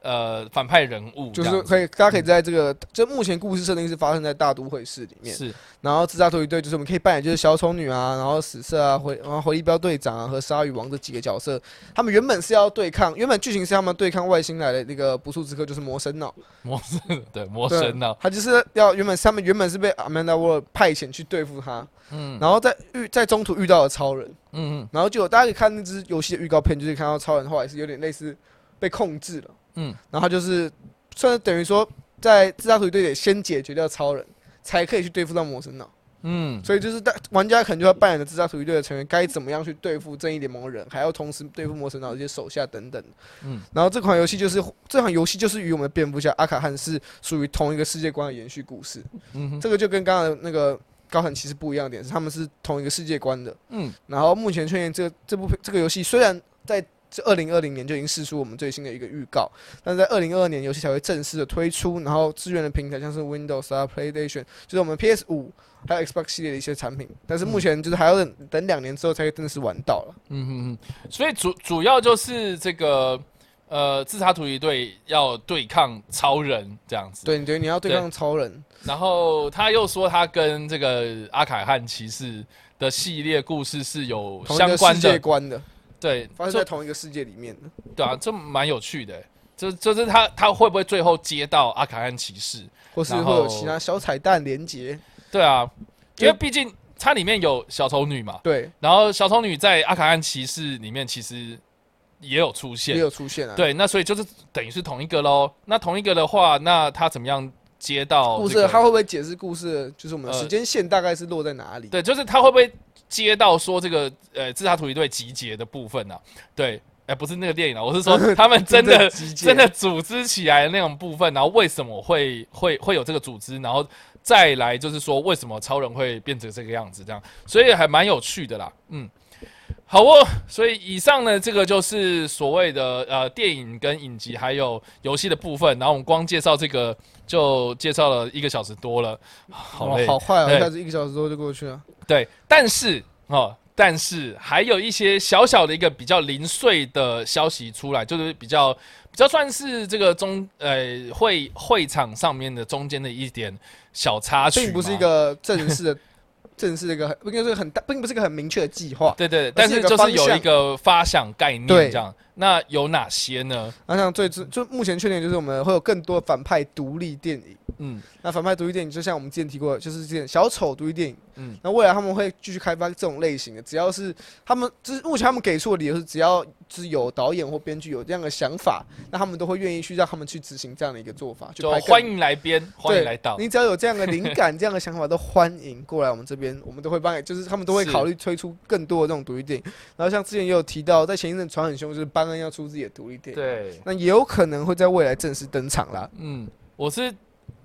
呃反派人物就是可以，大家可以在这个，就目前故事设定是发生在大都会市里面，是。然后自杀突击队就是我们可以扮演就是小丑女啊，然后死色啊，回然后回力镖队长啊和鲨鱼王这几个角色，他们原本是要对抗，原本剧情是他们对抗外星来的那个不速之客，就是魔神脑，魔神对魔神啊，他就是要原本他们原本是被 Amanda Waller 派遣去对付他，嗯。然后在遇在中途遇到了超人，嗯嗯。然后就大家可以看那只游戏的预告片，就是看到超人后来是有点类似被控制了。嗯，然后他就是算是等于说，在自杀突击队得先解决掉超人，才可以去对付到魔神脑。嗯，所以就是大玩家可能就要扮演的自杀突击队的成员，该怎么样去对付正义联盟的人，还要同时对付魔神脑的一些手下等等。嗯，然后这款游戏就是这款游戏就是与我们的蝙蝠侠阿卡汉是属于同一个世界观的延续故事。嗯哼这个就跟刚刚那个高层其实不一样的点是，他们是同一个世界观的。嗯然后目前确认这这部这个游戏虽然在这二零二零年就已经试出我们最新的一个预告，但是在二零二二年游戏才会正式的推出，然后支援的平台像是 Windows 啊、PlayStation，就是我们 PS 五还有 Xbox 系列的一些产品，但是目前就是还要等等两年之后才可以正式玩到了。嗯嗯嗯，所以主主要就是这个呃自杀突击队要对抗超人这样子，对，你觉得你要对对抗超人，然后他又说他跟这个阿凯汉骑士的系列故事是有相关的，界观的，对，发生在同一个世界里面的。对啊，这蛮有趣的。就就是他他会不会最后接到阿卡汉骑士？或是会有其他小彩蛋连接，对啊，因为毕竟它里面有小丑女嘛，对，然后小丑女在阿卡汉骑士里面其实也有出现也，有出现啊。，对，那所以就是等于是同一个喽。那同一个的话，那他怎么样接到故这个事他会不会解释故事？就是我们时间线大概是落在哪里？对，就是他会不会接到说这个呃自杀突击队集结的部分呢、啊？对，哎、不是那个电影啊，我是说 他们真的真的组织起来的那种部分，然后为什么会会会有这个组织，然后再来就是说为什么超人会变成这个样子，这样，所以还蛮有趣的啦，嗯。好哦，所以以上呢，这个就是所谓的呃电影跟影集还有游戏的部分。然后我们光介绍这个就介绍了一个小时多了，好累，哇好快啊！对一下子一个小时多就过去了。对，但是哦，但是还有一些小小的一个比较零碎的消息出来，就是比较比较算是这个中呃会会场上面的中间的一点小插曲，并不是一个正式的、正式的一个应该是很大，并不是一个很明确的计划。对对，但是就是有一个发想概念这样。那有哪些呢？那像最就目前确定就是我们会有更多反派独立电影。嗯那反派独立电影就像我们之前提过的，就是之前小丑独立电影。嗯，那未来他们会继续开发这种类型的，只要是他们，就是目前他们给出的理由是，只要是有导演或编剧有这样的想法，那他们都会愿意去让他们去执行这样的一个做法，就欢迎来编，欢迎来导。你只要有这样的灵感、这样的想法，都欢迎过来我们这边，我们都会帮你，就是他们都会考虑推出更多的这种独立电影。然后像之前也有提到，在前一阵传很凶，就是班恩要出自己的独立电影，对，那也有可能会在未来正式登场啦。嗯，我是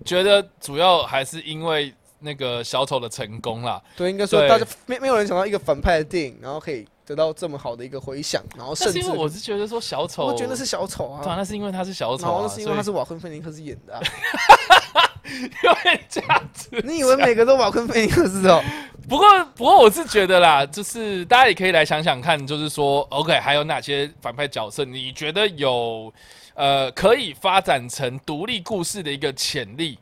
觉得主要还是因为那个小丑的成功啦。对，应该说大家没没有人想到一个反派的电影，然后可以得到这么好的一个回响，然后甚至是因为我是觉得说小丑，我觉得是小丑对啊，对，那是因为他是小丑啊，后是因为他是瓦昆菲尼克斯演的、有点这样子。你以为每个都瓦昆菲尼克斯哦？不过，不过我是觉得啦，就是大家也可以来想想看，就是说，OK，还有哪些反派角色你觉得有呃可以发展成独立故事的一个潜力？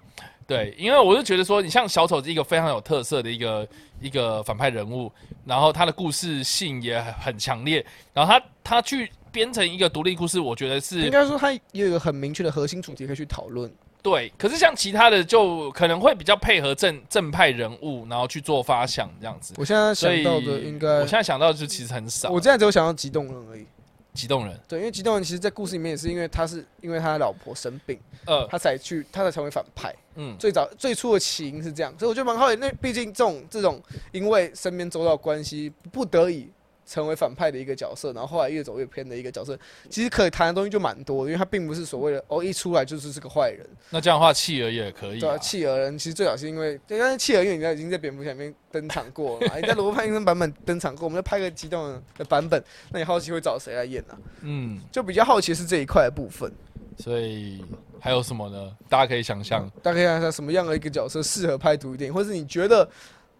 对，因为我是觉得说，你像小丑是一个非常有特色的一个一个反派人物，然后他的故事性也很很强烈，然后他他去编成一个独立故事，我觉得是应该说他也有一个很明确的核心主题可以去讨论。对。可是像其他的就可能会比较配合正正派人物，然后去做发想这样子。我现在想到的应该我现在想到的就其实很少。我现在只有想到激动人而已。激动人，对，因为激动人其实，在故事里面也是因为他是因为他的老婆生病，呃，他才去，他才成为反派。嗯，最早最初的起因是这样，所以我觉得蛮好奇。那毕竟这种这种因为身边周遭的关系，不得已成为反派的一个角色，然后后来越走越偏的一个角色，其实可以谈的东西就蛮多的，因为他并不是所谓的哦一出来就是是个坏人。那这样的话，企鹅也可以、对啊，啊。企鹅人其实最好是因为，对，但是企鹅因为你已经在蝙蝠侠里面登场过了嘛，你在罗伯·派丁森版本登场过，我们就拍个激动的版本，那你好奇会找谁来演呢、嗯，就比较好奇是这一块的部分。所以还有什么呢？大家可以想象，大家可以想象什么样的一个角色适合拍独立电影，或是你觉得，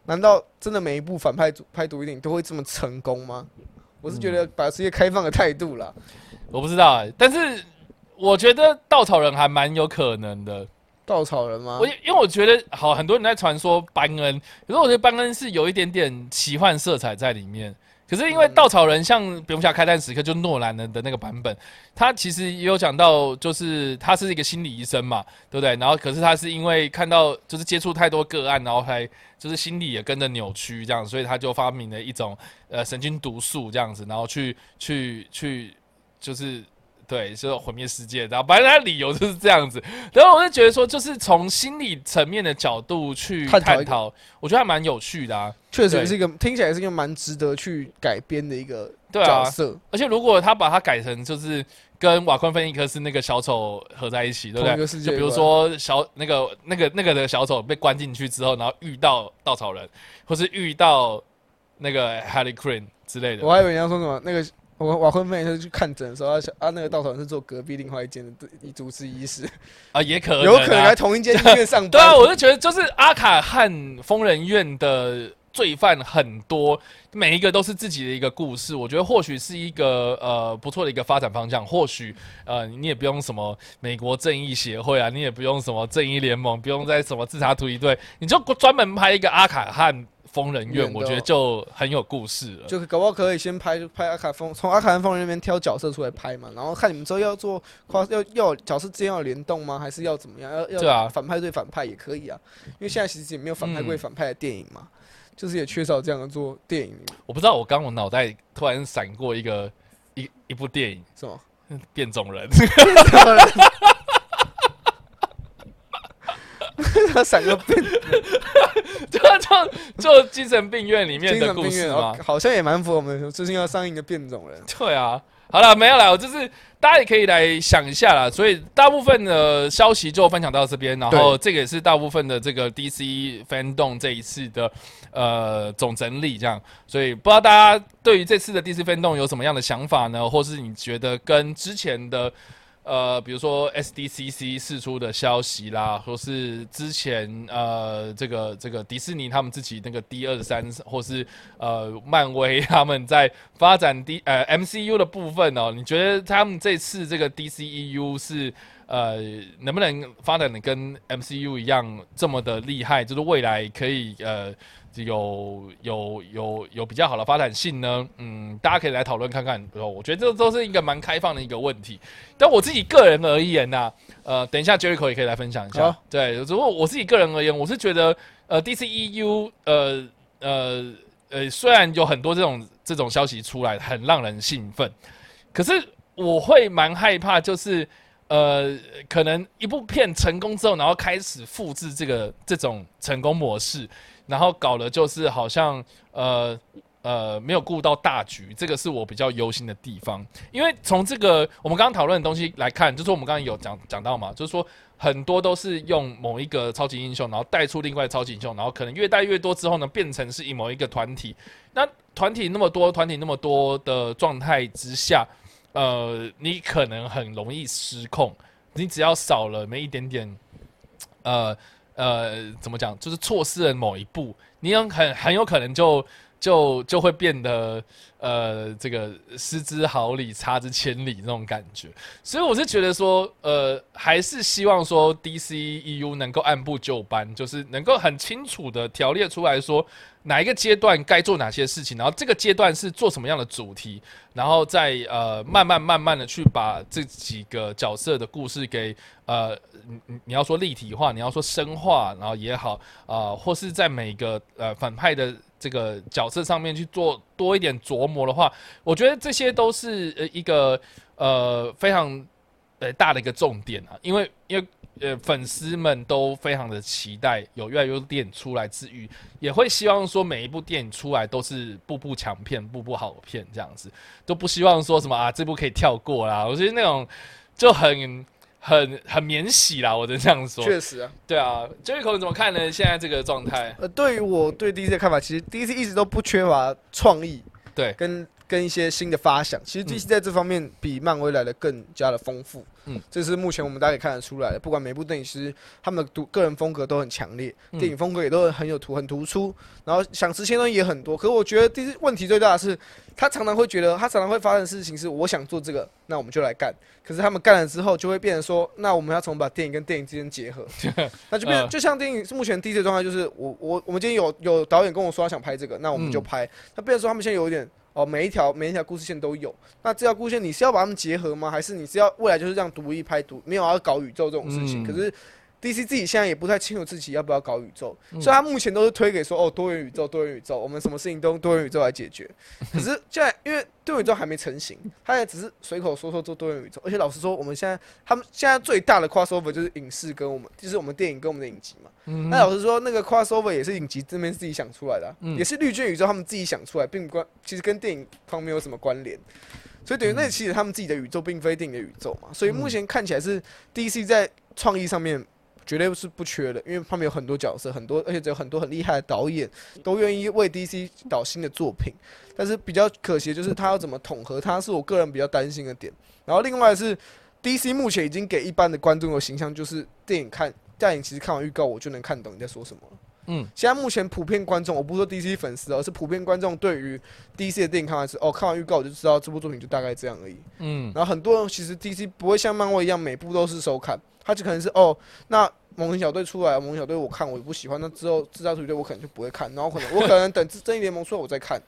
难道真的每一部反派主拍独立电影都会这么成功吗？我是觉得把持一个开放的态度啦。我不知道、欸，但是我觉得稻草人还蛮有可能的。稻草人吗我？因为我觉得好，很多人在传说班恩，可是我觉得班恩是有一点点奇幻色彩在里面。可是因为稻草人像蝙蝠侠开战时刻，就诺兰的的那个版本，他其实也有讲到，就是他是一个心理医生嘛，对不对？然后可是他是因为看到就是接触太多个案，然后还就是心理也跟着扭曲这样，所以他就发明了一种呃神经毒素这样子，然后去去去就是对，就是毁灭世界。然后反正他理由就是这样子。然后我就觉得说，就是从心理层面的角度去探讨我觉得还蛮有趣的啊。确实是一个听起来是一个蛮值得去改编的一个对啊，角色，而且如果他把它改成就是跟瓦昆菲尼克斯那个小丑合在一起，对不对？就比如说小那个那个那个的小丑被关进去之后，然后遇到稻草人，或是遇到那个 Quinn 之类的我。还以为你要说什么那个。我瓦昆妹就去看诊的时候，啊，那个稻草人是做隔壁另外一间的主治医师，啊，也可能、啊，有可能在同一间医院上班。对啊，我就觉得就是阿卡汉疯人院的罪犯很多，每一个都是自己的一个故事。我觉得或许是一个呃不错的一个发展方向。或许呃你也不用什么美国正义协会啊，你也不用什么正义联盟，不用在什么自杀突击队，你就专门拍一个阿卡汉疯人院，我觉得就很有故事了。就搞不好可以先拍拍阿卡风，从阿卡汉风人那边挑角色出来拍嘛，然后看你们之后要做跨要要角色之间要联动吗？还是要怎么样？要要反派对反派也可以啊，因为现在其实也没有反派对嗯反派的电影嘛，就是也缺少这样的做电影，我不知道，我刚我脑袋突然闪过一个一一部电影是吗？《变种人》，他闪个变 就就就精神病院里面精的故事嘛哦。好像也蛮符合我们最近要上映的变种人。对啊，好了，没有了，我就是大家也可以来想一下啦。所以大部分的消息就分享到这边，然后这个也是大部分的这个 DC Fandom 这一次的呃总整理，这样。所以不知道大家对于这次的 DC Fandom 有什么样的想法呢？或是你觉得跟之前的？呃，比如说 SDCC 释出的消息啦，或是之前呃，这个这个迪士尼他们自己那个 D 二三，或是呃漫威 他们在发展 D 呃 MCU 的部分哦，你觉得他们这次这个 DCEU 是呃能不能发展的跟 MCU 一样这么的厉害？就是未来可以呃。有有有有比较好的发展性呢，嗯，大家可以来讨论看看。我觉得这都是一个蛮开放的一个问题。但我自己个人而言呢，呃，等一下 Jericho 也可以来分享一下。对，如果我自己个人而言，我是觉得，呃，DCEU，呃呃呃，虽然有很多这种这种消息出来，很让人兴奋，可是我会蛮害怕，就是呃，可能一部片成功之后，然后开始复制这个这种成功模式。然后搞的就是好像呃呃没有顾到大局，这个是我比较忧心的地方。因为从这个我们刚刚讨论的东西来看，就是我们刚刚有讲讲到嘛，就是说很多都是用某一个超级英雄，然后带出另外超级英雄，然后可能越带越多之后呢，变成是以某一个团体。那团体那么多，团体那么多的状态之下，呃，你可能很容易失控。你只要少了没一点点，呃。呃，怎么讲？就是错失了某一步，你很很很有可能就就就会变得呃，这个失之毫厘，差之千里那种感觉。所以我是觉得说，呃，还是希望说 DC EU 能够按部就班，就是能够很清楚的条列出来说。哪一个阶段该做哪些事情，然后这个阶段是做什么样的主题，然后再呃慢慢慢慢的去把这几个角色的故事给呃你你要说立体化，你要说深化，然后也好啊，或是在每个呃反派的这个角色上面去做多一点琢磨的话，我觉得这些都是呃一个呃非常呃大的一个重点啊，因为因为。呃，粉丝们都非常的期待有越来越多电影出来治愈，也会希望说每一部电影出来都是部部强片、部部好片这样子，都不希望说什么啊这部可以跳过啦。我觉得那种就很很很免洗啦，我能这样说。确实啊，对啊，Jericho 你怎么看呢？现在这个状态？呃，对于我对 DC 的看法，其实 DC 一直都不缺乏创意，对，跟。跟一些新的发想，其实 DC 在这方面比漫威来的更加的丰富。嗯，这是目前我们大家看得出来的。不管每部电影其实他们的独个人风格都很强烈，电影风格也都很有突很突出，然后想实现东西也很多。可是我觉得 DC 问题最大的是，他常常会觉得，他常常会发生的事情是，我想做这个，那我们就来干。可是他们干了之后，就会变成说，那我们要从把电影跟电影之间结合，那就变就像电影目前 DC 的状态，就是我我我们今天有有导演跟我说他想拍这个，那我们就拍。那变成说他们现在有一点。哦，每一条每一条故事线都有。那这条故事线你是要把它们结合吗？还是你是要未来就是这样独一拍独，没有要搞宇宙这种事情？可是 DC 自己现在也不太清楚自己要不要搞宇宙，所以他目前都是推给说哦多元宇宙，多元宇宙，我们什么事情都用多元宇宙来解决。可是 现在因为多元宇宙还没成型，他也只是随口说说做多元宇宙。而且老实说，我们现在他们现在最大的 crossover 就是影视跟我们，就是我们电影跟我们的影集嘛。那老实说，那个 crossover 也是影集这边自己想出来的，也是绿卷宇宙他们自己想出来，并不关，其实跟电影方没有什么关联。所以等于那其实他们自己的宇宙并非电影的宇宙嘛。所以目前看起来是 DC 在创意上面。绝对是不缺的，因为他们有很多角色，很多，而且有很多很厉害的导演都愿意为 DC 导新的作品。但是比较可惜的就是他要怎么统合，他是我个人比较担心的点。然后另外是 DC 目前已经给一般的观众的形象，就是电影看电影其实看完预告我就能看懂你在说什么了。嗯，现在目前普遍观众，我不是说 DC 粉丝，而是普遍观众对于 DC 的电影看完是哦，看完预告我就知道这部作品就大概这样而已。嗯，然后很多人其实 DC 不会像漫威一样每部都是收看。他就可能是哦，那猛龙小队出来，猛龙小队我看我不喜欢，那之后自杀突击队我可能就不会看，然后可能我可能等正义联盟出来我再看，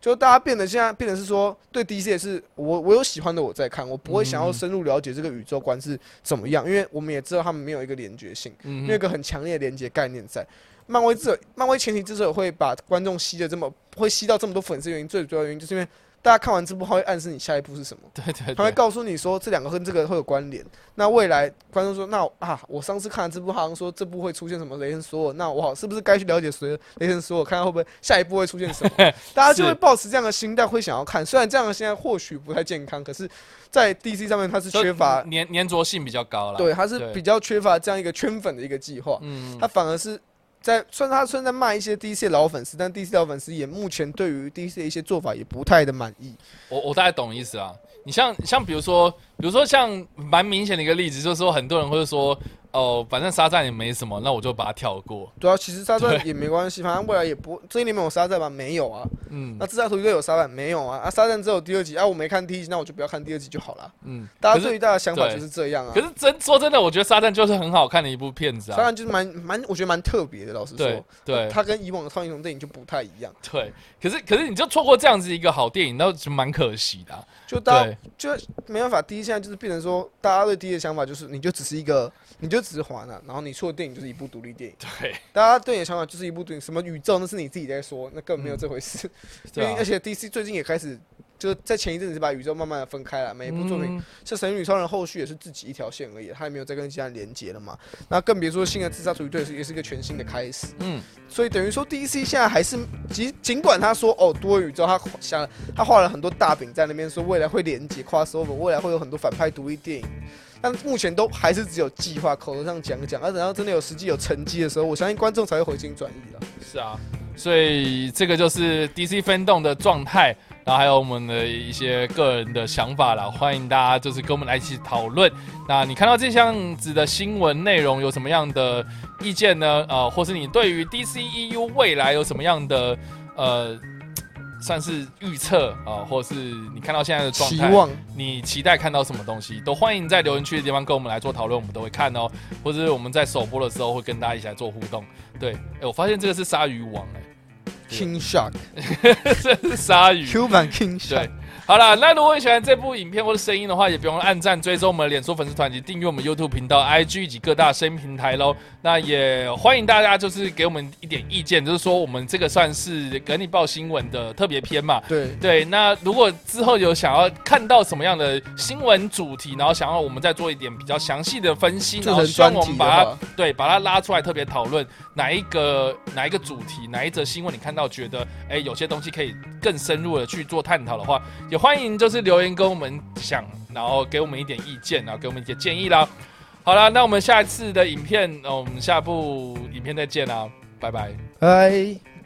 就大家变得现在变得是说对 DC 也是我我有喜欢的我在看，我不会想要深入了解这个宇宙观是怎么样，因为我们也知道他们没有一个连接性，没有一个很强烈的连接概念在。漫威之漫威前提之所以会把观众吸的这么会吸到这么多粉丝原因，最主要原因就是因为大家看完这部，他会暗示你下一步是什么，对对他会，告诉你说这两个跟这个会有关联。那未来观众说，那啊，我上次看了这部，好像说这部会出现什么雷神索尔，那我好是不是该去了解谁雷神索尔，看看会不会下一步会出现什么？大家就会抱持这样的心态，会想要看。虽然这样的心态或许不太健康，可是，在 DC 上面它是缺乏，粘粘着性比较高了。对，它是对比较缺乏这样一个圈粉的一个计划。嗯，它反而是在虽然他虽然在骂一些 DC 老粉丝，但 DC 老粉丝也目前对于 DC 的一些做法也不太的满意。我我大概懂意思啊。你像像比如说，比如说像蛮明显的一个例子，就是说很多人会说，哦，反正沙赞也没什么，那我就把它跳过。对啊，其实沙赞也没关系，反正未来也不这一年没有沙赞吧？没有啊。嗯那自杀突击队有沙赞没有啊？啊，沙赞只有第二集啊，我没看第一集，那我就不要看第二集就好了。嗯，大家最大的想法就是这样啊可。是真说真的，我觉得沙赞就是很好看的一部片子啊。沙赞就是蛮蛮，我觉得蛮特别的。老实说，对它跟以往的超英雄电影就不太一样。对，可是可是你就错过这样子一个好电影，那就蛮可惜的啊、就大家就没办法，第一现在就是变成说，大家对第一的想法就是，你就只是一个，你就只是华纳，然后你出的电影就是一部独立电影。对大家对你的想法就是一部电影，什么宇宙那是你自己在说，那根本没有这回事。因对而且 DC 最近也开始，就是在前一阵子把宇宙慢慢的分开了，每一部作品，嗯像《神女超人》后续也是自己一条线而已，他也没有再跟其他人连接了嘛。那更别说新的自杀突击队是也是一个全新的开始。嗯，所以等于说 DC 现在还是尽尽管他说哦多宇宙，他想他画了很多大饼在那边，说未来会连接 crossover，未来会有很多反派独立电影，但目前都还是只有计划，口头上讲讲，而等到真的有实际有成绩的时候，我相信观众才会回心转意了。是啊，所以这个就是 DC 分动的状态，然后还有我们的一些个人的想法啦，欢迎大家就是跟我们来一起讨论。那你看到这样子的新闻内容有什么样的意见呢？呃，或是你对于 DCEU 未来有什么样的呃？算是预测啊、或是你看到现在的状态，期望你期待看到什么东西，都欢迎在留言区的地方跟我们来做讨论，我们都会看哦。或者是我们在首播的时候会跟大家一起来做互动。对，哎、我发现这个是鲨鱼王、哎，King Shark 这是鲨鱼。Q 版 King Shark，，好了，那如果你喜欢这部影片或者声音的话，也不用按赞、追踪我们的脸书粉丝团及订阅我们 YouTube 频道、IG 以及各大声音平台喽。那也欢迎大家就是给我们一点意见，就是说我们这个算是给你报新闻的特别篇嘛。对，对，那如果之后有想要看到什么样的新闻主题，然后想要我们再做一点比较详细的分析，然后希望我们把它，对把它拉出来特别讨论哪一个哪一个主题，哪一则新闻你看到觉得哎有些东西可以更深入的去做探讨的话，也欢迎就是留言跟我们讲，然后给我们一点意见，然后给我们一点建议啦。好了，那我们下一次的影片，那我们下部影片再见啦，拜拜。拜。